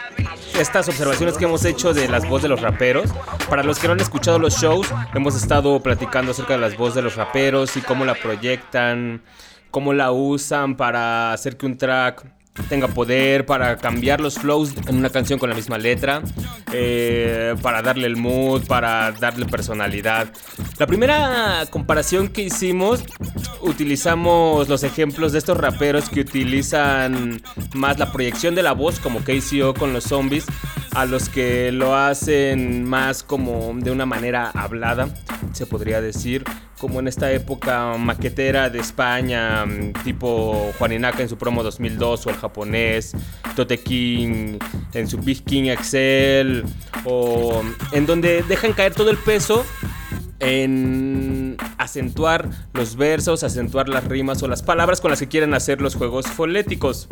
[SPEAKER 3] estas observaciones que hemos hecho de las voces de los raperos. Para los que no han escuchado los shows, hemos estado platicando acerca de las voces de los raperos y cómo la proyectan, cómo la usan para hacer que un track tenga poder, para cambiar los flows en una canción con la misma letra, eh, para darle el mood, para darle personalidad. La primera comparación que hicimos, utilizamos los ejemplos de estos raperos que utilizan más la proyección de la voz, como KCO con los zombies, a los que lo hacen más como de una manera hablada, se podría decir, como en esta época maquetera de España, mm, tipo Juaninaka en su promo 2002 o el japonés, Tote King en su Big King Excel, o en donde dejan caer todo el peso en acentuar los versos, acentuar las rimas o las palabras con las que quieren hacer los juegos fonéticos.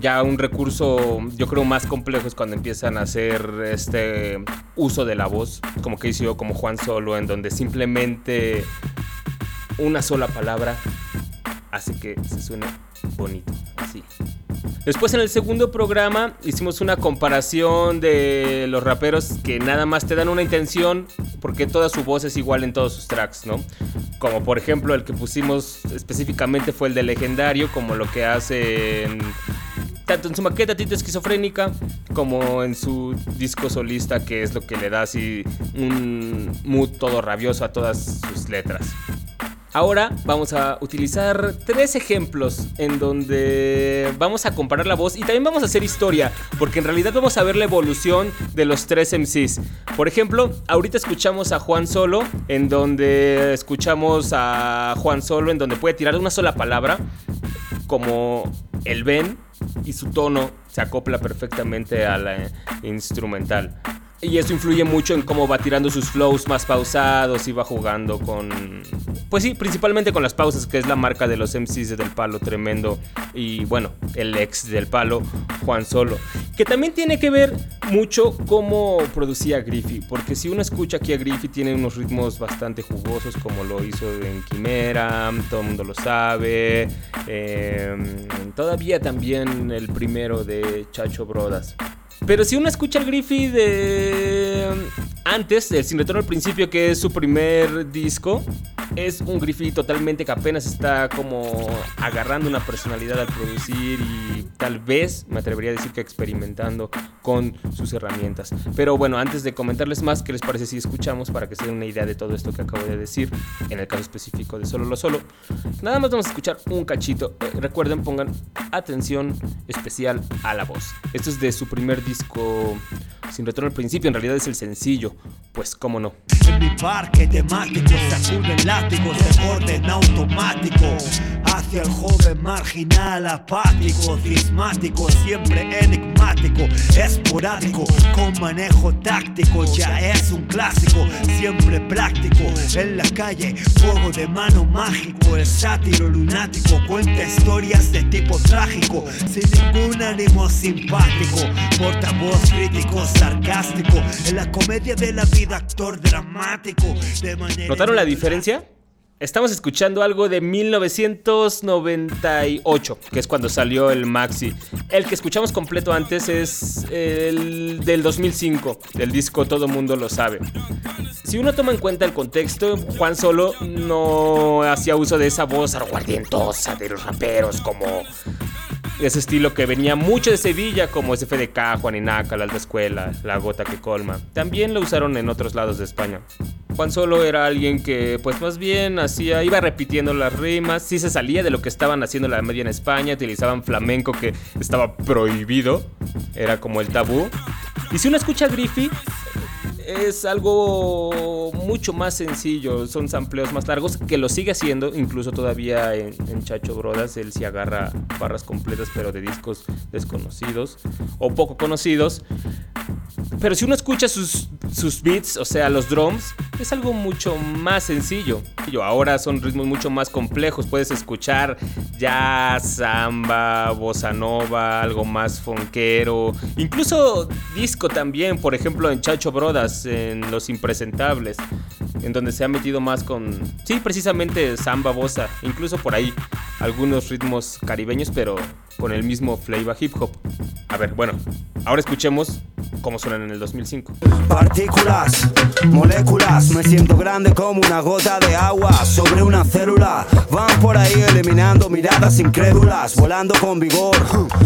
[SPEAKER 3] Ya un recurso, yo creo, más complejo es cuando empiezan a hacer este uso de la voz, como que hizo como Juan Solo, en donde simplemente una sola palabra hace que se suene bonito, así. Después en el segundo programa hicimos una comparación de los raperos que nada más te dan una intención porque toda su voz es igual en todos sus tracks, ¿no? Como por ejemplo el que pusimos específicamente fue el de Legendario, como lo que hacen tanto en su maqueta Tita Esquizofrénica como en su disco solista, que es lo que le da así un mood todo rabioso a todas sus letras. Ahora vamos a utilizar tres ejemplos en donde vamos a comparar la voz y también vamos a hacer historia, porque en realidad vamos a ver la evolución de los tres MCs. Por ejemplo, ahorita escuchamos a Juan Solo, en donde escuchamos a Juan Solo, en donde puede tirar una sola palabra, como el Ben, y su tono se acopla perfectamente a la instrumental. Y eso influye mucho en cómo va tirando sus flows más pausados y va jugando con... Pues sí, principalmente con las pausas, que es la marca de los MCs de Del Palo Tremendo y bueno, el ex del Palo, Juan Solo. Que también tiene que ver mucho cómo producía Griffey, porque si uno escucha aquí a Griffey tiene unos ritmos bastante jugosos como lo hizo en Quimera, todo el mundo lo sabe. eh, todavía también el primero de Chacho Brodas. Pero si uno escucha el Griffey de antes, el Sin Retorno al Principio, que es su primer disco, es un Griffey totalmente que apenas está como agarrando una personalidad al producir y tal vez me atrevería a decir que experimentando con sus herramientas. Pero bueno, antes de comentarles más, ¿qué les parece si escuchamos para que se den una idea de todo esto que acabo de decir en el caso específico de Solo lo Solo? Nada más vamos a escuchar un cachito. Eh, recuerden, pongan atención especial a la voz. Esto es de su primer disco sin retorno al principio, en realidad es el sencillo. Pues cómo no.
[SPEAKER 14] En mi parque temático sacuden látigos de orden automático Hacia el joven marginal apático, cismático, siempre enigmático Es esporádico, con manejo táctico, ya es un clásico, siempre práctico. En la calle, fuego de mano mágico, el sátiro lunático cuenta historias de tipo trágico, sin ningún ánimo simpático, portavoz crítico, sarcástico, en la comedia de la vida, actor dramático, de manera.
[SPEAKER 3] ¿Notaron la diferencia? Estamos escuchando algo de 1998, que es cuando salió el Maxi. El que escuchamos completo antes es el del 2005, del disco Todo Mundo Lo Sabe. Si uno toma en cuenta el contexto, Juan Solo no hacía uso de esa voz aguardientosa de los raperos como ese estilo que venía mucho de Sevilla, como SFDK, Juaninaca, La Alta Escuela, La Gota que Colma. También lo usaron en otros lados de España. Juan Solo era alguien que, pues más bien hacía, iba repitiendo las rimas, sí se salía de lo que estaban haciendo la media en España, utilizaban flamenco que estaba prohibido, era como el tabú. Y si uno escucha a Griffey, es algo mucho más sencillo, son sampleos más largos, que lo sigue haciendo, incluso todavía en, Chacho Brodas, él sí agarra barras completas, pero de discos desconocidos o poco conocidos. Pero si uno escucha sus, sus beats, o sea, los drums, es algo mucho más sencillo. Ahora son ritmos mucho más complejos. Puedes escuchar jazz, samba, bossa nova, algo más funkero. Incluso disco también, por ejemplo, en Chacho Brodas, en Los Impresentables. En donde se ha metido más con, sí, precisamente samba, bossa. Incluso por ahí algunos ritmos caribeños, pero con el mismo flavor hip hop. A ver, bueno, ahora escuchemos cómo suenan en el 2005.
[SPEAKER 13] Partículas, moléculas, me siento grande como una gota de agua sobre una célula. Van por ahí eliminando miradas incrédulas, volando con vigor.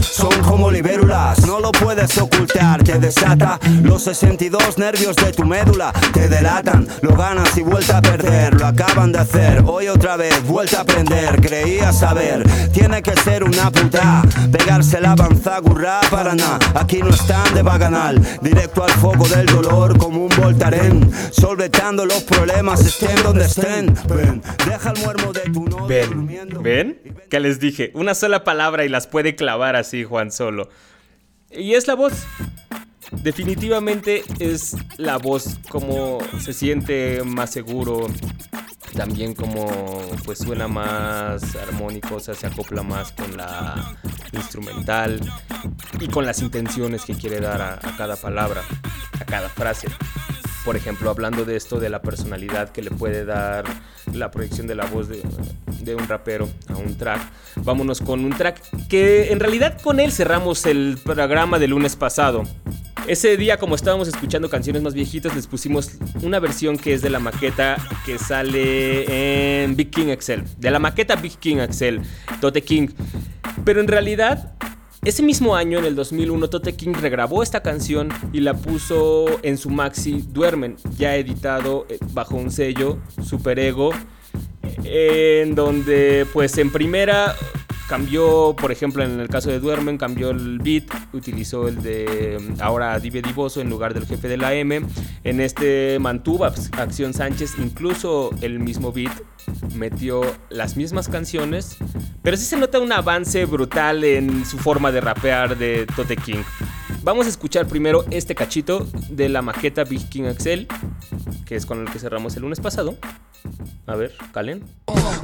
[SPEAKER 13] Son como libérulas, no lo puedes ocultar, te desata los 62 nervios de tu médula. Te delatan, lo ganas y vuelta a perder. Lo acaban de hacer, hoy otra vez, vuelta a aprender. Creía saber, tiene que ser una puta. Pegarse la avanzagurra para nada. Aquí no están de baganal, directo al foco del dolor como un voltaren. Solvetando los problemas, estén donde estén. Ven, deja el muermo de tu novio
[SPEAKER 3] Ven,
[SPEAKER 13] durmiendo.
[SPEAKER 3] ¿ven? Que les dije, una sola palabra y las puede clavar así Juan Solo. Y es la voz. Definitivamente es la voz como se siente más seguro. También como pues suena más armónico, o sea, se acopla más con la instrumental y con las intenciones que quiere dar a, cada palabra, a cada frase. Por ejemplo, hablando de esto, de la personalidad que le puede dar la proyección de la voz de, de un rapero a un track, vámonos con un track que en realidad con él cerramos el programa del lunes pasado. Ese día, como estábamos escuchando canciones más viejitas, les pusimos una versión que es de la maqueta que sale en Big King Excel. De la maqueta Big King Excel, Tote King. Pero en realidad, ese mismo año, en el 2001, Tote King regrabó esta canción y la puso en su maxi Duermen, ya editado eh, bajo un sello, Super Ego, en donde pues en primera cambió, por ejemplo, en el caso de Duermen, cambió el beat, utilizó el de mm, ahora Dive Divoso en lugar del jefe de la M. En este mantuvo Acción Sánchez, incluso el mismo beat, metió las mismas canciones, pero sí se nota un avance brutal en su forma de rapear de Tote King. Vamos a escuchar primero este cachito de la maqueta Big King Axel, que es con el que cerramos el lunes pasado. A ver, calen.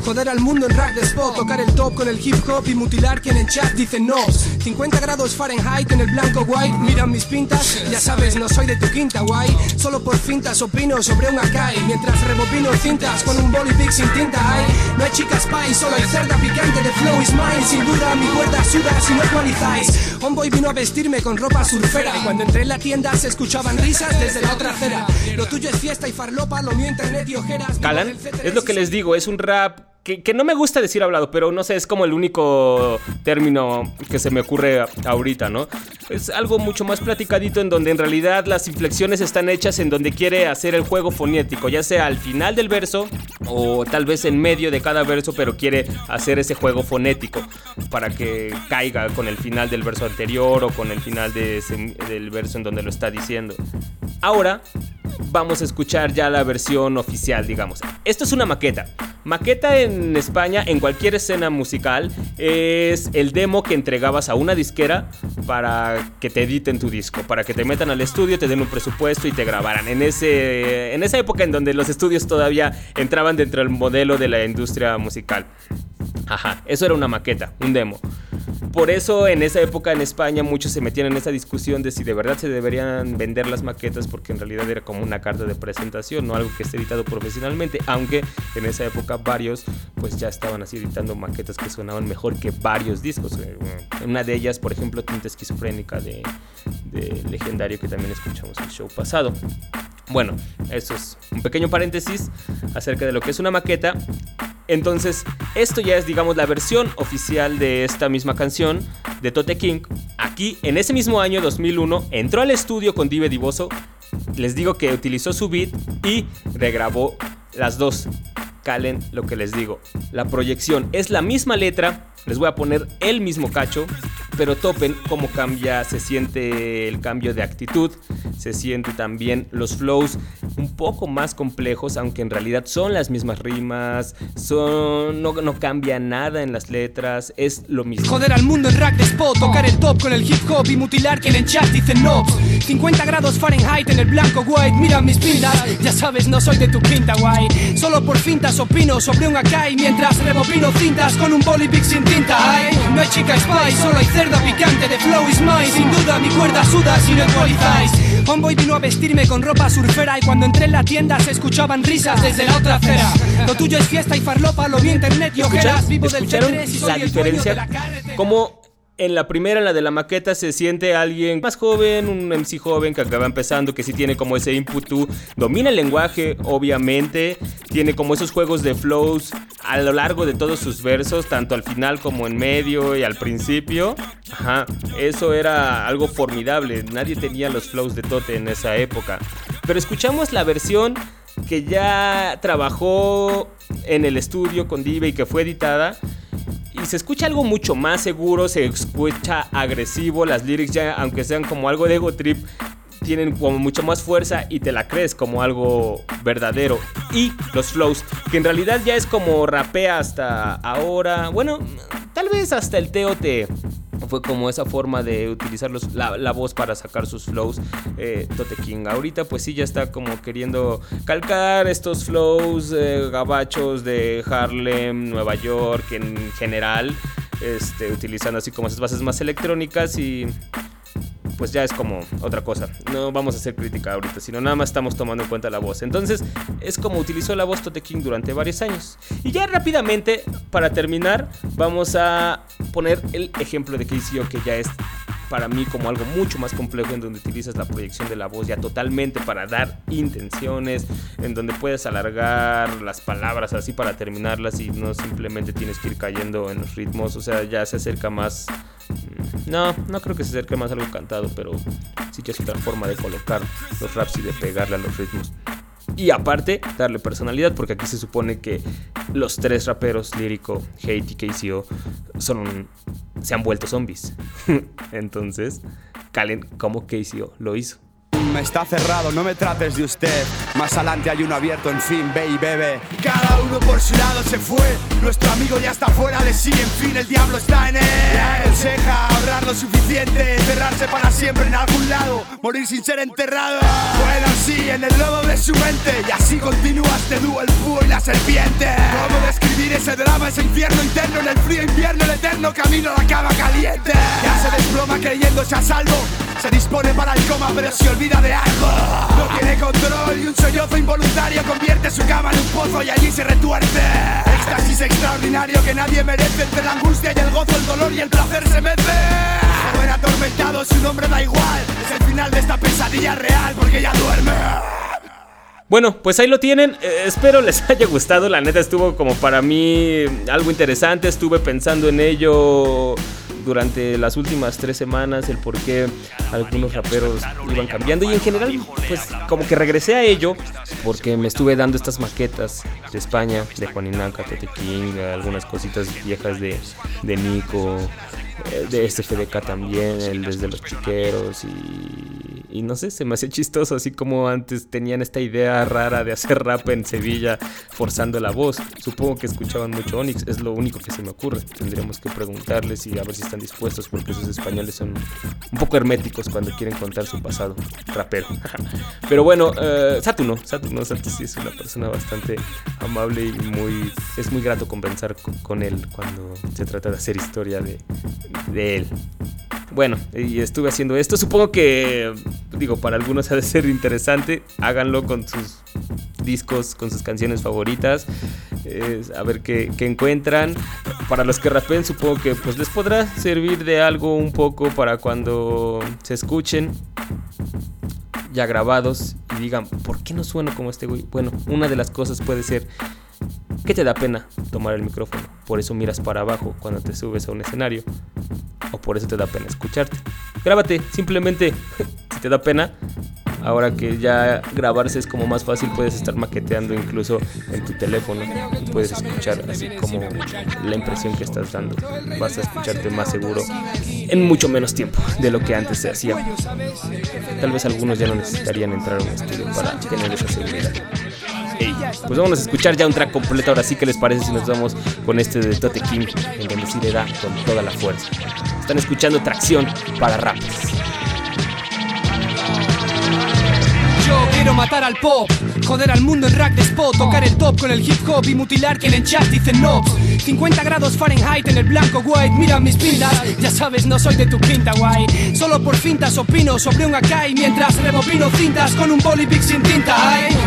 [SPEAKER 15] Joder al mundo en rack de spot, tocar el top con el hip hop y mutilar quien en chat dice no. 50 grados Fahrenheit en el blanco white, miran mis pintas, ya sabes, no soy de tu quinta guay. Solo por fintas opino sobre un Akai, mientras rebobino cintas con un boli big sin tinta. Ay, no hay chicas pie, solo hay cerda picante de flow is mine. Sin duda mi cuerda suda si no equalizáis. Homeboy vino a vestirme con ropa surfera y cuando entré en la tienda se escuchaban risas desde la otra acera. Lo tuyo es fiesta y farlopa, lo mío internet y ojeras.
[SPEAKER 3] ¿Calan? Es lo que les digo, es un rap que, no me gusta decir hablado, pero no sé, es como el único término que se me ocurre ahorita, ¿no? Es algo mucho más platicadito en donde en realidad las inflexiones están hechas en donde quiere hacer el juego fonético, ya sea al final del verso o tal vez en medio de cada verso, pero quiere hacer ese juego fonético para que caiga con el final del verso anterior o con el final de del verso en donde lo está diciendo. Ahora vamos a escuchar ya la versión oficial, digamos. Esto es una maqueta. Maqueta en España, en cualquier escena musical, es el demo que entregabas a una disquera para que te editen tu disco, para que te metan al estudio, te den un presupuesto y te grabaran. En, ese, en esa época en donde los estudios todavía entraban dentro del modelo de la industria musical. Ajá, eso era una maqueta, un demo. Por eso en esa época en España muchos se metían en esa discusión de si de verdad se deberían vender las maquetas porque en realidad era como una carta de presentación, no algo que esté editado profesionalmente, aunque en esa época varios pues ya estaban así editando maquetas que sonaban mejor que varios discos. Eh, Una de ellas, por ejemplo, Tinta Esquizofrénica de, de Legendario que también escuchamos el show pasado. Bueno, eso es un pequeño paréntesis acerca de lo que es una maqueta. Entonces, esto ya es, digamos, la versión oficial de esta misma canción de Tote King. Aquí, en ese mismo año 2001, entró al estudio con Dive Divoso. Les digo que utilizó su beat y regrabó las dos. Calen lo que les digo. La proyección es la misma letra. Les voy a poner el mismo cacho. Pero topen cómo cambia, se siente el cambio de actitud, se siente también los flows un poco más complejos, aunque en realidad son las mismas rimas, son, no, no cambia nada en las letras, es lo mismo.
[SPEAKER 15] Joder al mundo en rack de spot, tocar el top con el hip hop y mutilar quien en chat dice no. 50 grados Fahrenheit en el blanco white, mira mis pintas, ya sabes no soy de tu pinta guay. Solo por fintas opino sobre un Akai mientras rebobino cintas con un boli big sin tinta. Ay, no hay chica spy, solo hay cerda picante de flow is mine. Sin duda mi cuerda suda si no ecualizáis. Homeboy vino a vestirme con ropa surfera y cuando entré en la tienda se escuchaban risas desde la otra acera. Lo tuyo es fiesta y farlopa, lo vi en internet y ojeras, vivo del
[SPEAKER 3] ¿Escucharon
[SPEAKER 15] T3 y soy
[SPEAKER 3] la diferencia?
[SPEAKER 15] la carretera.
[SPEAKER 3] Como en la primera, en la de la maqueta, se siente alguien más joven, un MC joven que acaba empezando, que sí tiene como ese input, domina el lenguaje, obviamente, tiene como esos juegos de flows a lo largo de todos sus versos, tanto al final como en medio y al principio. Ajá, eso era algo formidable, nadie tenía los flows de Tote en esa época. Pero escuchamos la versión que ya trabajó en el estudio con Dive y que fue editada. Se escucha algo mucho más seguro, se escucha agresivo, las lyrics ya, aunque sean como algo de ego trip, tienen como mucho más fuerza y te la crees como algo verdadero. Y los flows, que en realidad ya es como rapea hasta ahora, bueno, tal vez hasta el TOT. Fue como esa forma de utilizar la voz para sacar sus flows. eh, Tote King. Ahorita pues sí ya está como queriendo calcar estos flows eh, gabachos de Harlem, Nueva York en general. Este, utilizando así como esas bases más electrónicas y pues ya es como otra cosa. No vamos a hacer crítica ahorita, sino nada más estamos tomando en cuenta la voz. Entonces, es como utilizó la voz Tote King durante varios años. Y ya rápidamente, para terminar, vamos a poner el ejemplo de KCO, que ya es para mí como algo mucho más complejo en donde utilizas la proyección de la voz ya totalmente para dar intenciones, en donde puedes alargar las palabras así para terminarlas y no simplemente tienes que ir cayendo en los ritmos, o sea, ya se acerca más no, no creo que se acerque más a algo cantado, pero sí que es otra forma de colocar los raps y de pegarle a los ritmos. Y aparte, darle personalidad, porque aquí se supone que los tres raperos, Lírico, Hate y KCO, son se han vuelto zombies. Entonces, calen como KCO lo hizo.
[SPEAKER 16] Está cerrado, no me trates de usted. Más adelante hay uno abierto, en fin, ve y bebe. Cada uno por su lado se fue. Nuestro amigo ya está fuera de sí, en fin, el diablo está en él. Le aconseja ahorrar lo suficiente, enterrarse para siempre en algún lado, morir sin ser enterrado. Bueno, sí, en el lodo de su mente. Y así continúa este dúo, el búho y la serpiente. ¿Cómo describir ese drama, ese infierno interno en el frío invierno, el eterno camino a la cama caliente? Ya se desploma creyéndose a salvo. Se dispone para el coma, pero se olvida de algo. No tiene control y un sollozo involuntario convierte su cama en un pozo y allí se retuerce. Éxtasis extraordinario que nadie merece entre la angustia y el gozo, el dolor y el placer se mece. Joven atormentado, su nombre da igual. Es el final de esta pesadilla real porque ya duerme.
[SPEAKER 3] Bueno, pues ahí lo tienen. Eh, espero les haya gustado. La neta estuvo como para mí algo interesante. Estuve pensando en ello durante las últimas tres semanas, el por qué algunos raperos iban cambiando. Y en general, pues como que regresé a ello porque me estuve dando estas maquetas de España, de Juan Inanca, Tete King, algunas cositas viejas de, de Nico, eh, de este FDK también, el desde los chiqueros y, y no sé, se me hacía chistoso, así como antes tenían esta idea rara de hacer rap en Sevilla forzando la voz. Supongo que escuchaban mucho Onyx, es lo único que se me ocurre. Tendríamos que preguntarles y a ver si están dispuestos, porque esos españoles son un poco herméticos cuando quieren contar su pasado rapero. Pero bueno, eh, Saturno, Saturno, Saturno sí es una persona bastante amable y muy es muy grato conversar con, él cuando se trata de hacer historia de él. Bueno, y estuve haciendo esto. Supongo que, digo, para algunos ha de ser interesante. Háganlo con sus discos, con sus canciones favoritas. a ver qué, qué encuentran. Para los que rapen, supongo que pues les podrá servir de algo un poco para cuando se escuchen ya grabados y digan, ¿por qué no sueno como este güey? Bueno, una de las cosas puede ser que te da pena tomar el micrófono. Por eso miras para abajo cuando te subes a un escenario. O por eso te da pena escucharte. Grábate, simplemente, si te da pena. Ahora que ya grabarse es como más fácil, puedes estar maqueteando incluso en tu teléfono y puedes escuchar así como la impresión que estás dando. Vas a escucharte más seguro en mucho menos tiempo de lo que antes se hacía. Tal vez algunos ya no necesitarían entrar a un estudio para tener esa seguridad. Pues vamos a escuchar ya un track completo. Ahora sí que les parece si nos vamos con este de Tote King, en donde sí le da con toda la fuerza. Están escuchando tracción para rappers.
[SPEAKER 15] Yo quiero matar al pop, joder al mundo en rack de spot, tocar el top con el hip hop y mutilar quien en chat dicen no. 50 grados Fahrenheit en el blanco white, mira mis pintas, ya sabes no soy de tu quinta guay. Solo por fintas opino sobre un Akai mientras rebobino cintas con un bolipic sin tinta.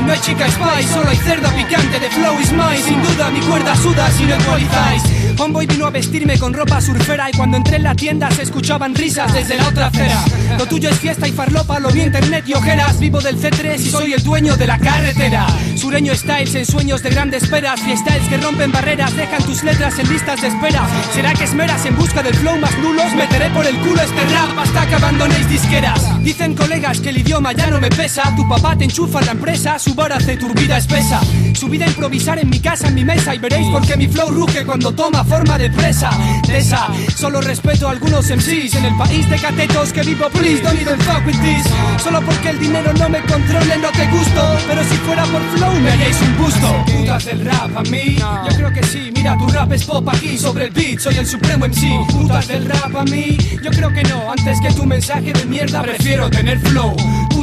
[SPEAKER 15] No hay chica spy, solo hay cerda picante de flow is mine. Sin duda mi cuerda suda si no equalizáis. Homeboy vino a vestirme con ropa surfera y cuando entré en la tienda se escuchaban risas desde la otra acera. Lo tuyo es fiesta y farlopa, lo vi internet y ojeras. Vivo del C3 y soy el dueño de la carretera. Sureño styles en sueños de grandes peras. Freestyles que rompen barreras, dejan tus letras en listas de espera. ¿Será que esmeras en busca del flow más nulos? Meteré por el culo este rap hasta que abandonéis disqueras. Dicen colegas que el idioma ya no me pesa. Tu papá te enchufa en la empresa, su bar hace tu vida espesa. Su vida improvisar en mi casa, en mi mesa y veréis por qué mi flow ruge cuando toma forma de presa. De esa, solo respeto a algunos MCs en el país de catetos que vivo. Please don't even fuck with this. Solo porque el dinero no me controle, no te gusto. Pero si fuera por flow, me haríais un busto. Putas del rap a mí, yo creo que sí. Mira, tu rap es pop aquí sobre el beat. Soy el supremo MC. Putas del rap a mí, yo creo que no. Antes que tu mensaje de mierda, prefiero tener flow.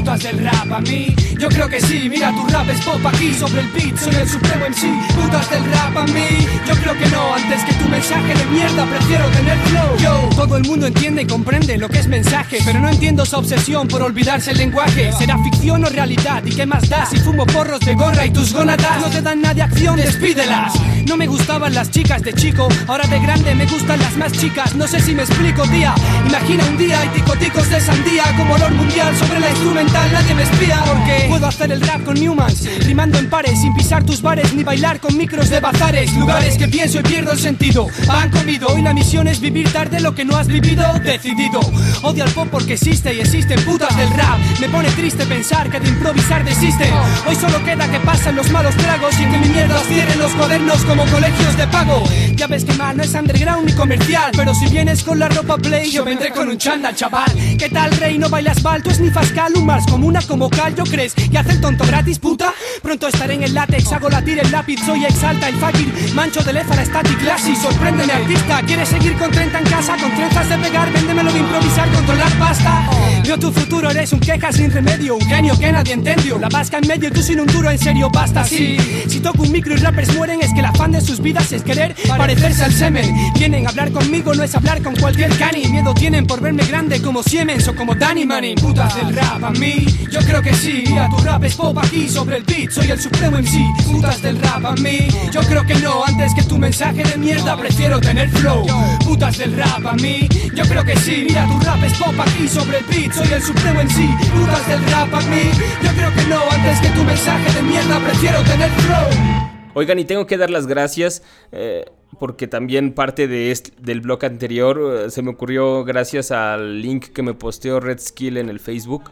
[SPEAKER 15] Putas del rap a mí, yo creo que sí. Mira, tu rap es pop aquí sobre el beat. Soy el supremo MC. Putas del rap a mí, yo creo que no. Antes que tu mensaje de mierda, prefiero tener flow. Yo, todo el mundo entiende y comprende lo que es mensaje, pero no entiendo esa obsesión por olvidarse el lenguaje. ¿Será ficción o realidad? ¿Y qué más da si fumo porros de gorra y tus gónadas no te dan nada de acción? Despídelas. No me gustaban las chicas de chico, ahora de grande me gustan las más chicas. No sé si me explico, tía. Imagina un día y ticoticos de sandía como olor mundial sobre la instrumental. Nadie me espía porque puedo hacer el rap con Newmans, rimando en pares sin pisar tus bares ni bailar con micros de bazares. Lugares que pienso y pierdo el sentido. Van comido. Hoy la misión es vivir tarde lo que no has vivido. Decidido. Odio al pop porque existe y existen putas del rap. Me pone triste pensar que de improvisar desisten. Hoy solo queda que pasen los malos tragos y que mi mierda cierren los cuadernos como colegios de pago. Ya ves que mal no es underground ni comercial. Pero si vienes con la ropa play, yo vendré con un chándal, chaval. ¿Qué tal, rey? ¿No bailas es ni fascal, un mars como una como cal. ¿Yo crees que hace el tonto gratis, puta? Pronto estaré en el látex, hago latir el lápiz, soy exalta el fucking mancho de lefa, la static classy. Sorpréndeme, artista. ¿Quieres seguir con 30 en casa? Con trenzas de pegar, véndemelo de improvisar, controlar pasta. Yo tu futuro eres un queja sin remedio, un genio que nadie entendió. La vasca en medio, tú sin un duro, en serio, basta así. Si toco un micro y rappers mueren, es que el afán de sus vidas es querer parecerse al semen. Vienen a hablar conmigo, no es hablar con cualquier cani. Miedo tienen por verme grande como Siemens o como Danny Manning. Putas del rap a mí, yo creo que sí. Mira, tu rap es pop aquí sobre el beat, soy el supremo MC. Putas del rap a mí, yo creo que no. Antes que tu mensaje de mierda, prefiero tener flow. Putas del rap a mí, yo creo que sí. Mira, tu rap es pop aquí sobre el beat, soy el supremo en sí. Putas del rap a mí, yo creo que no. Antes que tu mensaje de mierda, prefiero tener flow.
[SPEAKER 3] Oigan, y tengo que dar las gracias eh, porque también parte de este, del blog anterior eh, se me ocurrió gracias al link que me posteó Red Skill en el Facebook.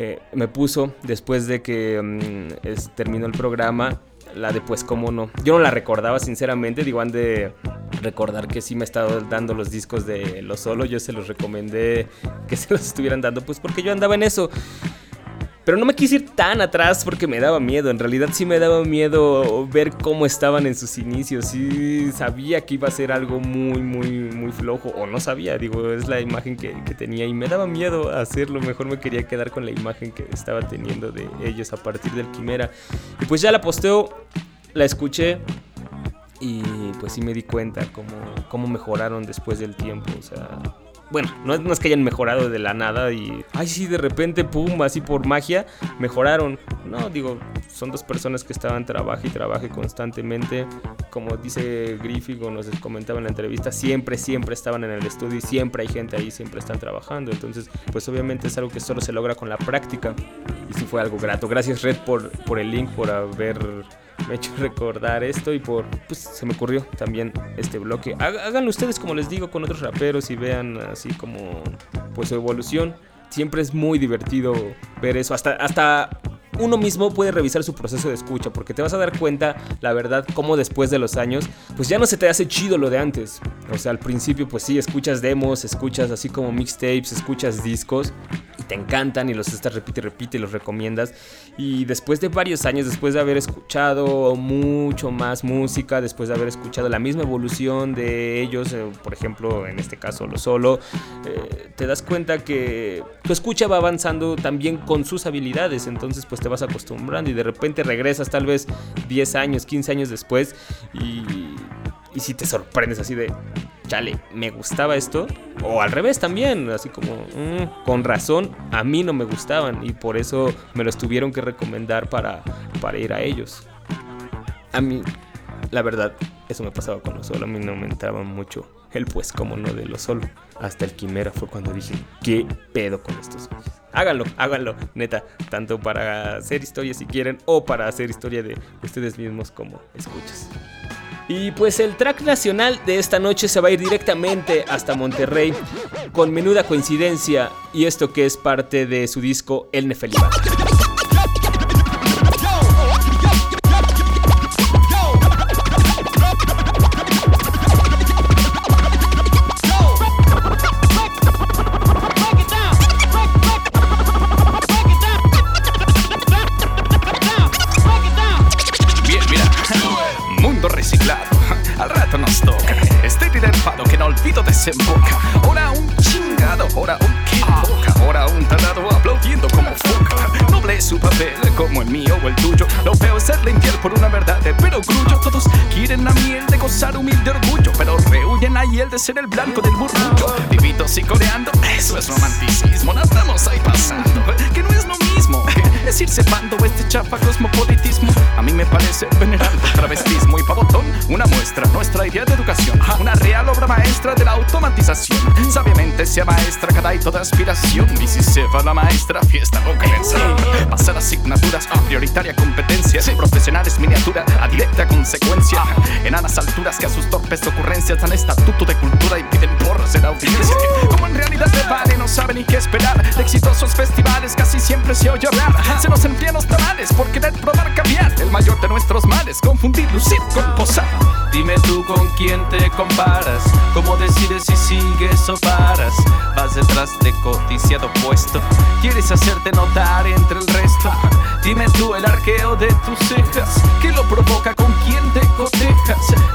[SPEAKER 3] Eh, me puso después de que mm, terminó el programa la de pues cómo no. Yo no la recordaba sinceramente, digo, han de recordar que sí me he estado dando los discos de Lo Solo, yo se los recomendé que se los estuvieran dando pues porque yo andaba en eso. Pero no me quise ir tan atrás porque me daba miedo. En realidad sí me daba miedo ver cómo estaban en sus inicios. Sí sabía que iba a ser algo muy, muy, muy flojo. O no sabía, digo, es la imagen que, que tenía. Y me daba miedo hacerlo. Mejor me quería quedar con la imagen que estaba teniendo de ellos a partir del Quimera. Y pues ya la posteo, la escuché. Y pues sí me di cuenta cómo, cómo mejoraron después del tiempo. O sea, bueno, no es, no que hayan mejorado de la nada y, ay, sí, de repente, pum, así por magia, mejoraron. No, digo, son dos personas que estaban trabaje y trabaje constantemente. Como dice Griffith o nos comentaba en la entrevista, siempre, siempre estaban en el estudio y siempre hay gente ahí, siempre están trabajando. Entonces, pues obviamente es algo que solo se logra con la práctica. Y sí fue algo grato. Gracias, Red, por, por el link, por haber me ha hecho recordar esto y por pues se me ocurrió también este bloque. Há- Háganlo ustedes como les digo con otros raperos y vean así como pues su evolución. Siempre es muy divertido ver eso. Hasta, hasta uno mismo puede revisar su proceso de escucha porque te vas a dar cuenta, la verdad, cómo después de los años, pues ya no se te hace chido lo de antes. O sea, al principio pues sí, escuchas demos, escuchas así como mixtapes, escuchas discos te encantan y los estás repite repite y los recomiendas. Y después de varios años, después de haber escuchado mucho más música, después de haber escuchado la misma evolución de ellos, eh, por ejemplo, en este caso lo solo, eh, te das cuenta que tu escucha va avanzando también con sus habilidades, entonces pues te vas acostumbrando y de repente regresas tal vez 10 años, 15 años después y, y si te sorprendes así de, chale, me gustaba esto, o al revés también, así como, "Mm, con razón, a mí no me gustaban y por eso me los tuvieron que recomendar para, para ir a ellos. A mí, la verdad, eso me pasaba con lo solo, a mí no me entraba mucho el pues como no de lo solo. Hasta el quimera fue cuando dije, ¿qué pedo con estos güeyes?". Háganlo, háganlo, neta, tanto para hacer historia si quieren o para hacer historia de ustedes mismos como escuchas. Y pues el track nacional de esta noche se va a ir directamente hasta Monterrey con menuda coincidencia y esto que es parte de su disco El Nefelibán.
[SPEAKER 17] Desemboca. Ahora un chingado, ahora un boca, ahora un tarado aplaudiendo como foca. Noble es su papel, como el mío o el tuyo. Lo es ser infiel por una verdad, pero grullo. Todos quieren la miel de gozar humilde orgullo, pero rehuyen a el de ser el blanco del murmullo. Toda aspiración. Y si se va la maestra, fiesta creencia. Pasar asignaturas a prioritaria competencia. Profesionales miniatura a directa consecuencia. Enanas alturas que a sus torpes ocurrencias dan estatuto de cultura y piden por ser audiencia. Como en realidad de vale, no saben ni qué esperar. De exitosos festivales casi siempre se oye hablar. Se nos enfrían los tamales por querer probar caviar. El mayor de nuestros males, confundir lucir con posar.
[SPEAKER 18] Dime tú con quién te comparas, cómo decides si sigues o paras. Vas detrás de codiciado puesto, quieres hacerte notar entre el resto. Dime tú el arqueo de tus cejas, ¿qué lo provoca con quién te cotejas?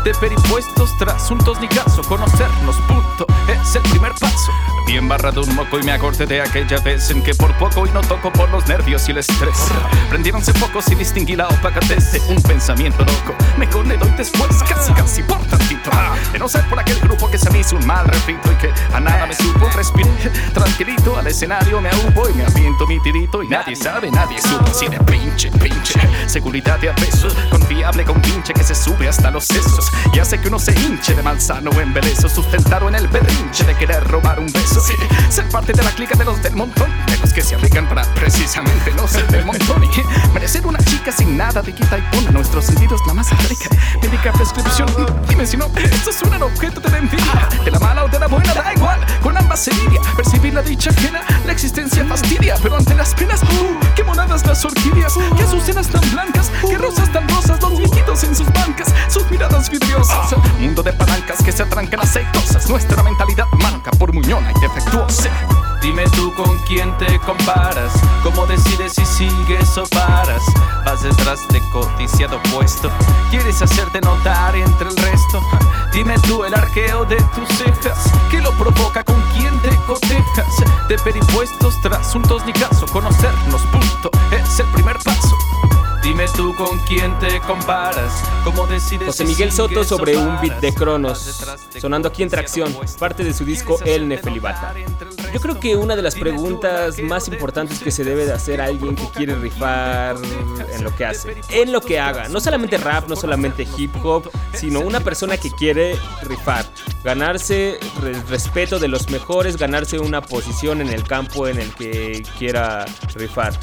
[SPEAKER 18] De peripuestos, trasuntos ni caso, conocernos, punto, es el primer paso.
[SPEAKER 17] Bien barrado un moco y me acordé de aquella vez en que por poco y no toco por los nervios y el estrés. Prendieronse focos y distinguí la opacatez de un pensamiento loco. Me conecto y después casi casi por tantito. De no ser por aquel grupo que se me hizo un mal refrito y que a nada me supo. Respiré tranquilito al escenario me ahubo y me aviento mi tirito y nadie sabe, nadie supo. Así de pinche, pinche. Seguridad de a peso, confiable con pinche que se sube hasta los sesos y hace que uno se hinche de malsano embeleso, sustentado en el berrinche de querer robar un beso. Sí, ser parte de la clica de los del montón, de los que se aplican para precisamente no ser del montón y merecer una chica sin nada de quita y pone nuestros sentidos la más rica. Médica prescripción, dime si no, esto es un objeto de envidia, de la mala o de la buena, da igual, con ambas se lidia. Percibir la dicha ajena, la existencia fastidia, pero ante las penas, uh, qué monadas las orquídeas, que azucenas tan blancas, que rosas tan rosas, los viejitos en sus bancas, sus miradas vidriosas. Mundo de palancas que se atrancan aceitosas, nuestra mentalidad manca por muñona y defectuosa.
[SPEAKER 18] Dime tú con quién te comparas? ¿Cómo decides si sigues o paras? Vas detrás de codiciado puesto. ¿Quieres hacerte notar entre el resto? Dime tú el arqueo de tus cejas. ¿Qué lo provoca? ¿Con quién te cotejas? De peripuestos, trasuntos ni caso. Conocernos, punto. Es el primer paso. Dime tú con quién te comparas. ¿Cómo decides
[SPEAKER 3] José Miguel Soto sobre un beat de Cronos, sonando aquí en tracción, parte de su disco El Nefelibata. Yo creo que una de las preguntas más importantes que se debe de hacer a alguien que quiere rifar en lo que hace, en lo que haga, no solamente rap, no solamente hip hop, sino una persona que quiere rifar, ganarse re- respeto de los mejores, ganarse una posición en el campo en el que quiera rifar.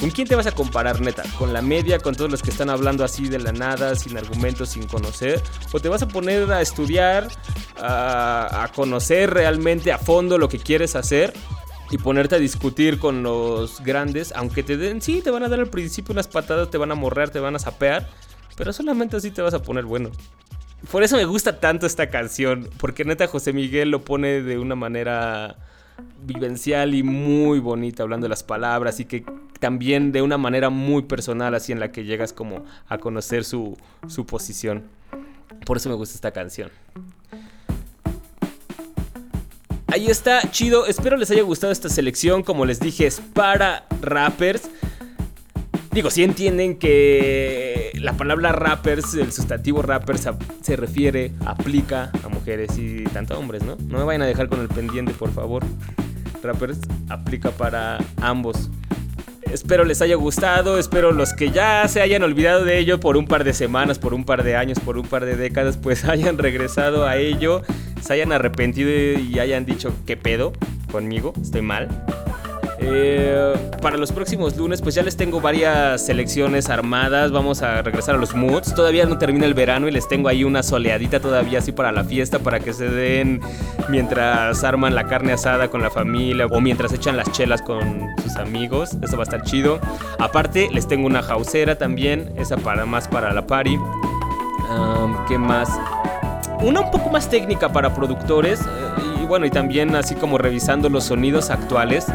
[SPEAKER 3] ¿Con quién te vas a comparar, neta? ¿Con la media, con todos los que están hablando así de la nada, sin argumentos, sin conocer? ¿O te vas a poner a estudiar, a, conocer realmente a fondo lo que quieres hacer? Y ponerte a discutir con los grandes, aunque te den, sí, te van a dar al principio unas patadas, te van a morrer, te van a sapear, pero solamente así te vas a poner bueno. Por eso me gusta tanto esta canción, porque neta José Miguel lo pone de una manera vivencial y muy bonita, hablando las palabras y que también de una manera muy personal, así en la que llegas como a conocer su, su posición. Por eso me gusta esta canción. Ahí está, chido. Espero les haya gustado esta selección. Como les dije, es para rappers. Digo, si entienden que la palabra rappers, el sustantivo rappers se refiere, aplica a mujeres y tanto a hombres, ¿no? No me vayan a dejar con el pendiente, por favor. Rappers aplica para ambos. Espero les haya gustado, espero los que ya se hayan olvidado de ello por un par de semanas, por un par de años, por un par de décadas, pues hayan regresado a ello, se hayan arrepentido y hayan dicho, ¿qué pedo conmigo? ¿Estoy mal? Eh, para los próximos lunes, pues ya les tengo varias selecciones armadas. Vamos a regresar a los moods. Todavía no termina el verano y les tengo ahí una soleadita todavía así para la fiesta, para que se den mientras arman la carne asada con la familia o mientras echan las chelas con sus amigos. Eso va a estar chido. Aparte, les tengo una jausera también, esa para más para la party. ¿Qué más? Una un poco más técnica para productores eh, y bueno, y también así como revisando los sonidos actuales,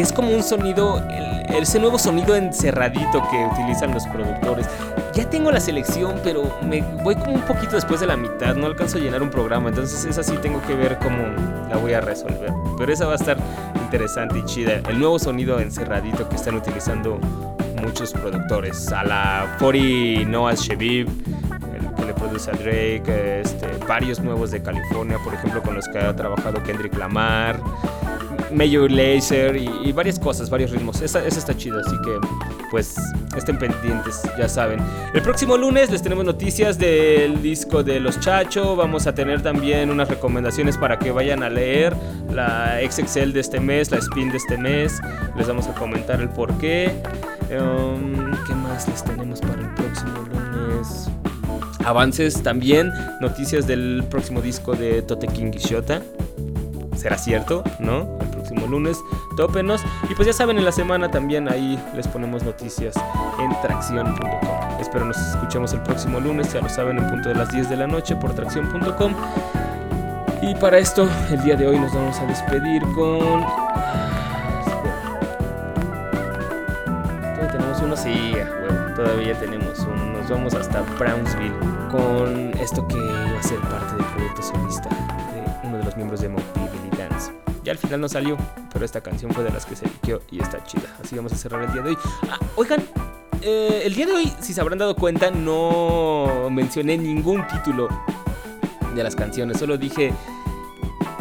[SPEAKER 3] es como un sonido, ese nuevo sonido encerradito que utilizan los productores. Ya tengo la selección, pero me voy como un poquito después de la mitad, no alcanzo a llenar un programa, entonces esa sí tengo que ver cómo la voy a resolver. Pero esa va a estar interesante y chida, el nuevo sonido encerradito que están utilizando muchos productores, a la 40 Noah Shebib, el que le produce a Drake, este, varios nuevos de California, por ejemplo, con los que ha trabajado Kendrick Lamar, Major Lazer y, y varias cosas, varios ritmos. Esa, está chido, así que pues estén pendientes, ya saben. El próximo lunes les tenemos noticias del disco de Los Chacho. Vamos a tener también unas recomendaciones para que vayan a leer la XXL de este mes, la Spin de este mes. Les vamos a comentar el por qué. Um, ¿Qué más les tenemos para el próximo lunes? Avances también, noticias del próximo disco de Tote King y Shota. ¿Será cierto? ¿No? Lunes, tópenos. Y pues ya saben, en la semana también ahí les ponemos noticias en tracción.com. Espero nos escuchemos el próximo lunes, ya lo saben, en punto de las 10 de la noche por tracción.com. Y para esto, el día de hoy nos vamos a despedir con... Todavía tenemos uno, sí, a huevo, todavía tenemos uno. Nos vamos hasta Brownsville con esto que va a ser parte del proyecto solista de uno de los miembros de Dance. Ya al final no salió, pero esta canción fue de las que se eligió y está chida. Así vamos a cerrar el día de hoy. Ah, oigan, eh, el día de hoy, si se habrán dado cuenta, no mencioné ningún título de las canciones. Solo dije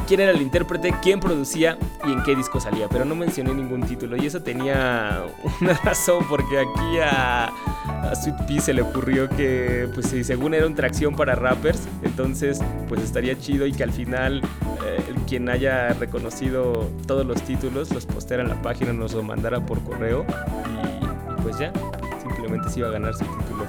[SPEAKER 3] quién era el intérprete, quién producía y en qué disco salía, pero no mencioné ningún título y eso tenía una razón porque aquí a, a Sweet Pea se le ocurrió que pues sí, según era un tracción para rappers, entonces pues estaría chido y que al final eh, quien haya reconocido todos los títulos los postera en la página, nos lo mandara por correo y, y pues ya, simplemente se iba a ganar su título.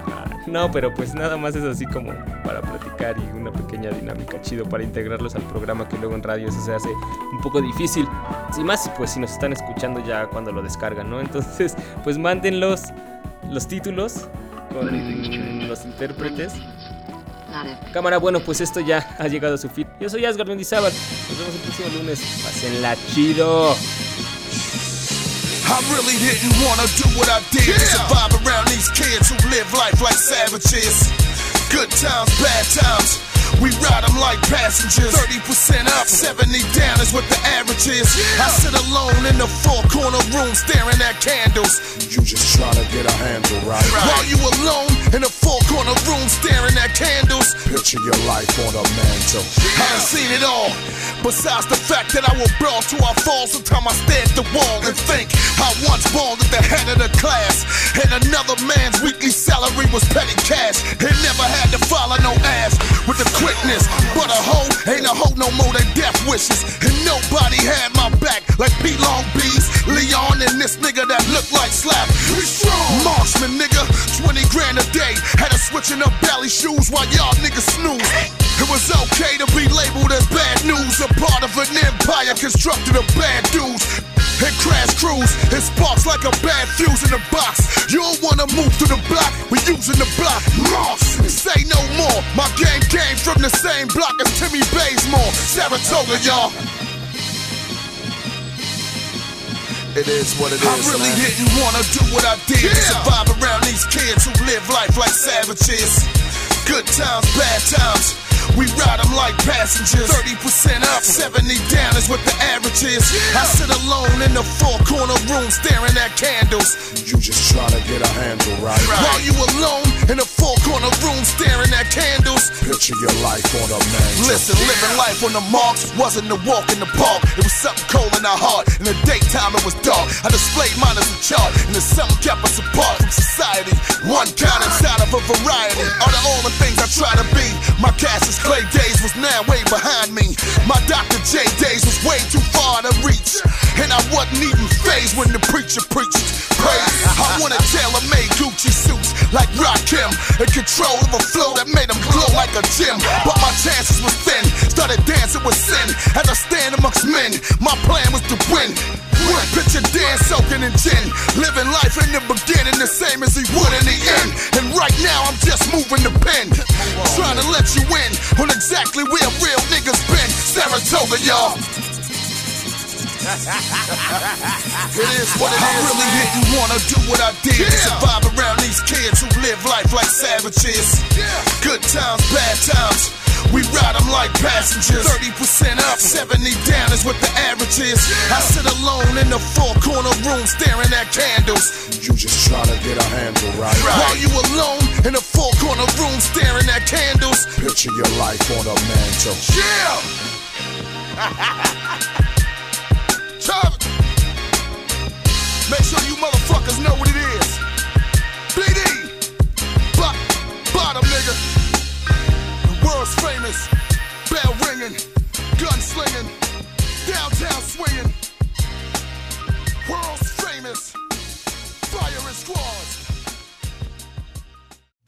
[SPEAKER 3] No, pero pues nada más es así como para platicar y una pequeña dinámica chido para integrarlos al programa que luego en radio eso se hace un poco difícil. Sin más, pues si nos están escuchando ya cuando lo descargan, ¿no? Entonces, pues mándenlos los títulos con los intérpretes. Cámara, bueno, pues esto ya ha llegado a su fin. Yo soy Asgard Mendizábal. Nos vemos el próximo lunes. Pásenla chido.
[SPEAKER 5] I really didn't wanna do what I did to survive around these kids who live life like savages. Good times, bad times. We ride them like passengers. 30% up, 70 down is what the average is. I sit alone in the four corner room staring at candles.
[SPEAKER 9] You just trying to get a handle right.
[SPEAKER 5] While you alone in the four corner room staring at candles.
[SPEAKER 9] Picture your life on a mantle.
[SPEAKER 5] I done seen it all. Besides the fact that I will brawl to our fall, sometimes I stare at the wall and think I once balled at the head of the class. And another man's weekly salary was petty cash. And never had to follow no ass with the quickness. But a hoe ain't a hoe no more than death wishes. And nobody had my back like Pete Long Bees, Leon, and this nigga that looked like Slap. We strong. Marksman nigga, 20 grand a day. Had to switching up belly shoes while y'all niggas snooze. It was okay to be labeled as bad news, a part of an empire constructed of bad dudes. And crash crews, it sparks like a bad fuse in a box. You don't wanna move to the block, we using the block. Moss, say no more. My gang came from the same block as Timmy Bazemore. Saratoga, y'all.
[SPEAKER 9] It is what it is.
[SPEAKER 5] I really
[SPEAKER 9] man.
[SPEAKER 5] didn't wanna do what I did to survive around these kids who live life like savages. Good times, bad times. We ride them like passengers. 30% up, 70 down is what the average is. I sit alone in the four corner room staring at candles.
[SPEAKER 9] You just trying to get a handle right.
[SPEAKER 5] While you alone in the four corner room staring at candles.
[SPEAKER 9] Picture your life on a mantle.
[SPEAKER 5] Listen, living life on the marks wasn't a walk in the park. It was something cold in our heart. In the daytime, it was dark. I displayed mine as a chart, and the sun kept us apart from society. One kind inside of a variety. All the things I try to be, my Cassius Clay days was now way behind me. My Dr. J days was way too far to reach. And I wasn't even phased when the preacher preached. Praise. I wanted tailor-made Gucci suits like Rakim. In control of a flow that made them glow like a gym. But my chances was thin. Started dancing with sin as I stand amongst men. My plan was to win. Win. Picture Dan soaking in gin. Living life in the beginning the same as he would in the end. And right now I'm just moving the pen. Trying to let you in on exactly where real niggas been. Saratoga, y'all. It is what it I is. really didn't wanna do what I did to survive around these kids who live life like savages. Good times, bad times. We ride them like passengers. 30% up, 70 down is what the average is. I sit alone in the four corner room staring at candles.
[SPEAKER 9] You just trying to get a handle right.
[SPEAKER 5] While you alone in a four corner room staring at candles.
[SPEAKER 9] Picture your life on a mantle.
[SPEAKER 5] Yeah! Tom, make sure you motherfuckers know what it is. BD, Bo- bottom nigga, the world's famous, bell ringing, gun slinging, downtown swinging, world's famous, firing squads.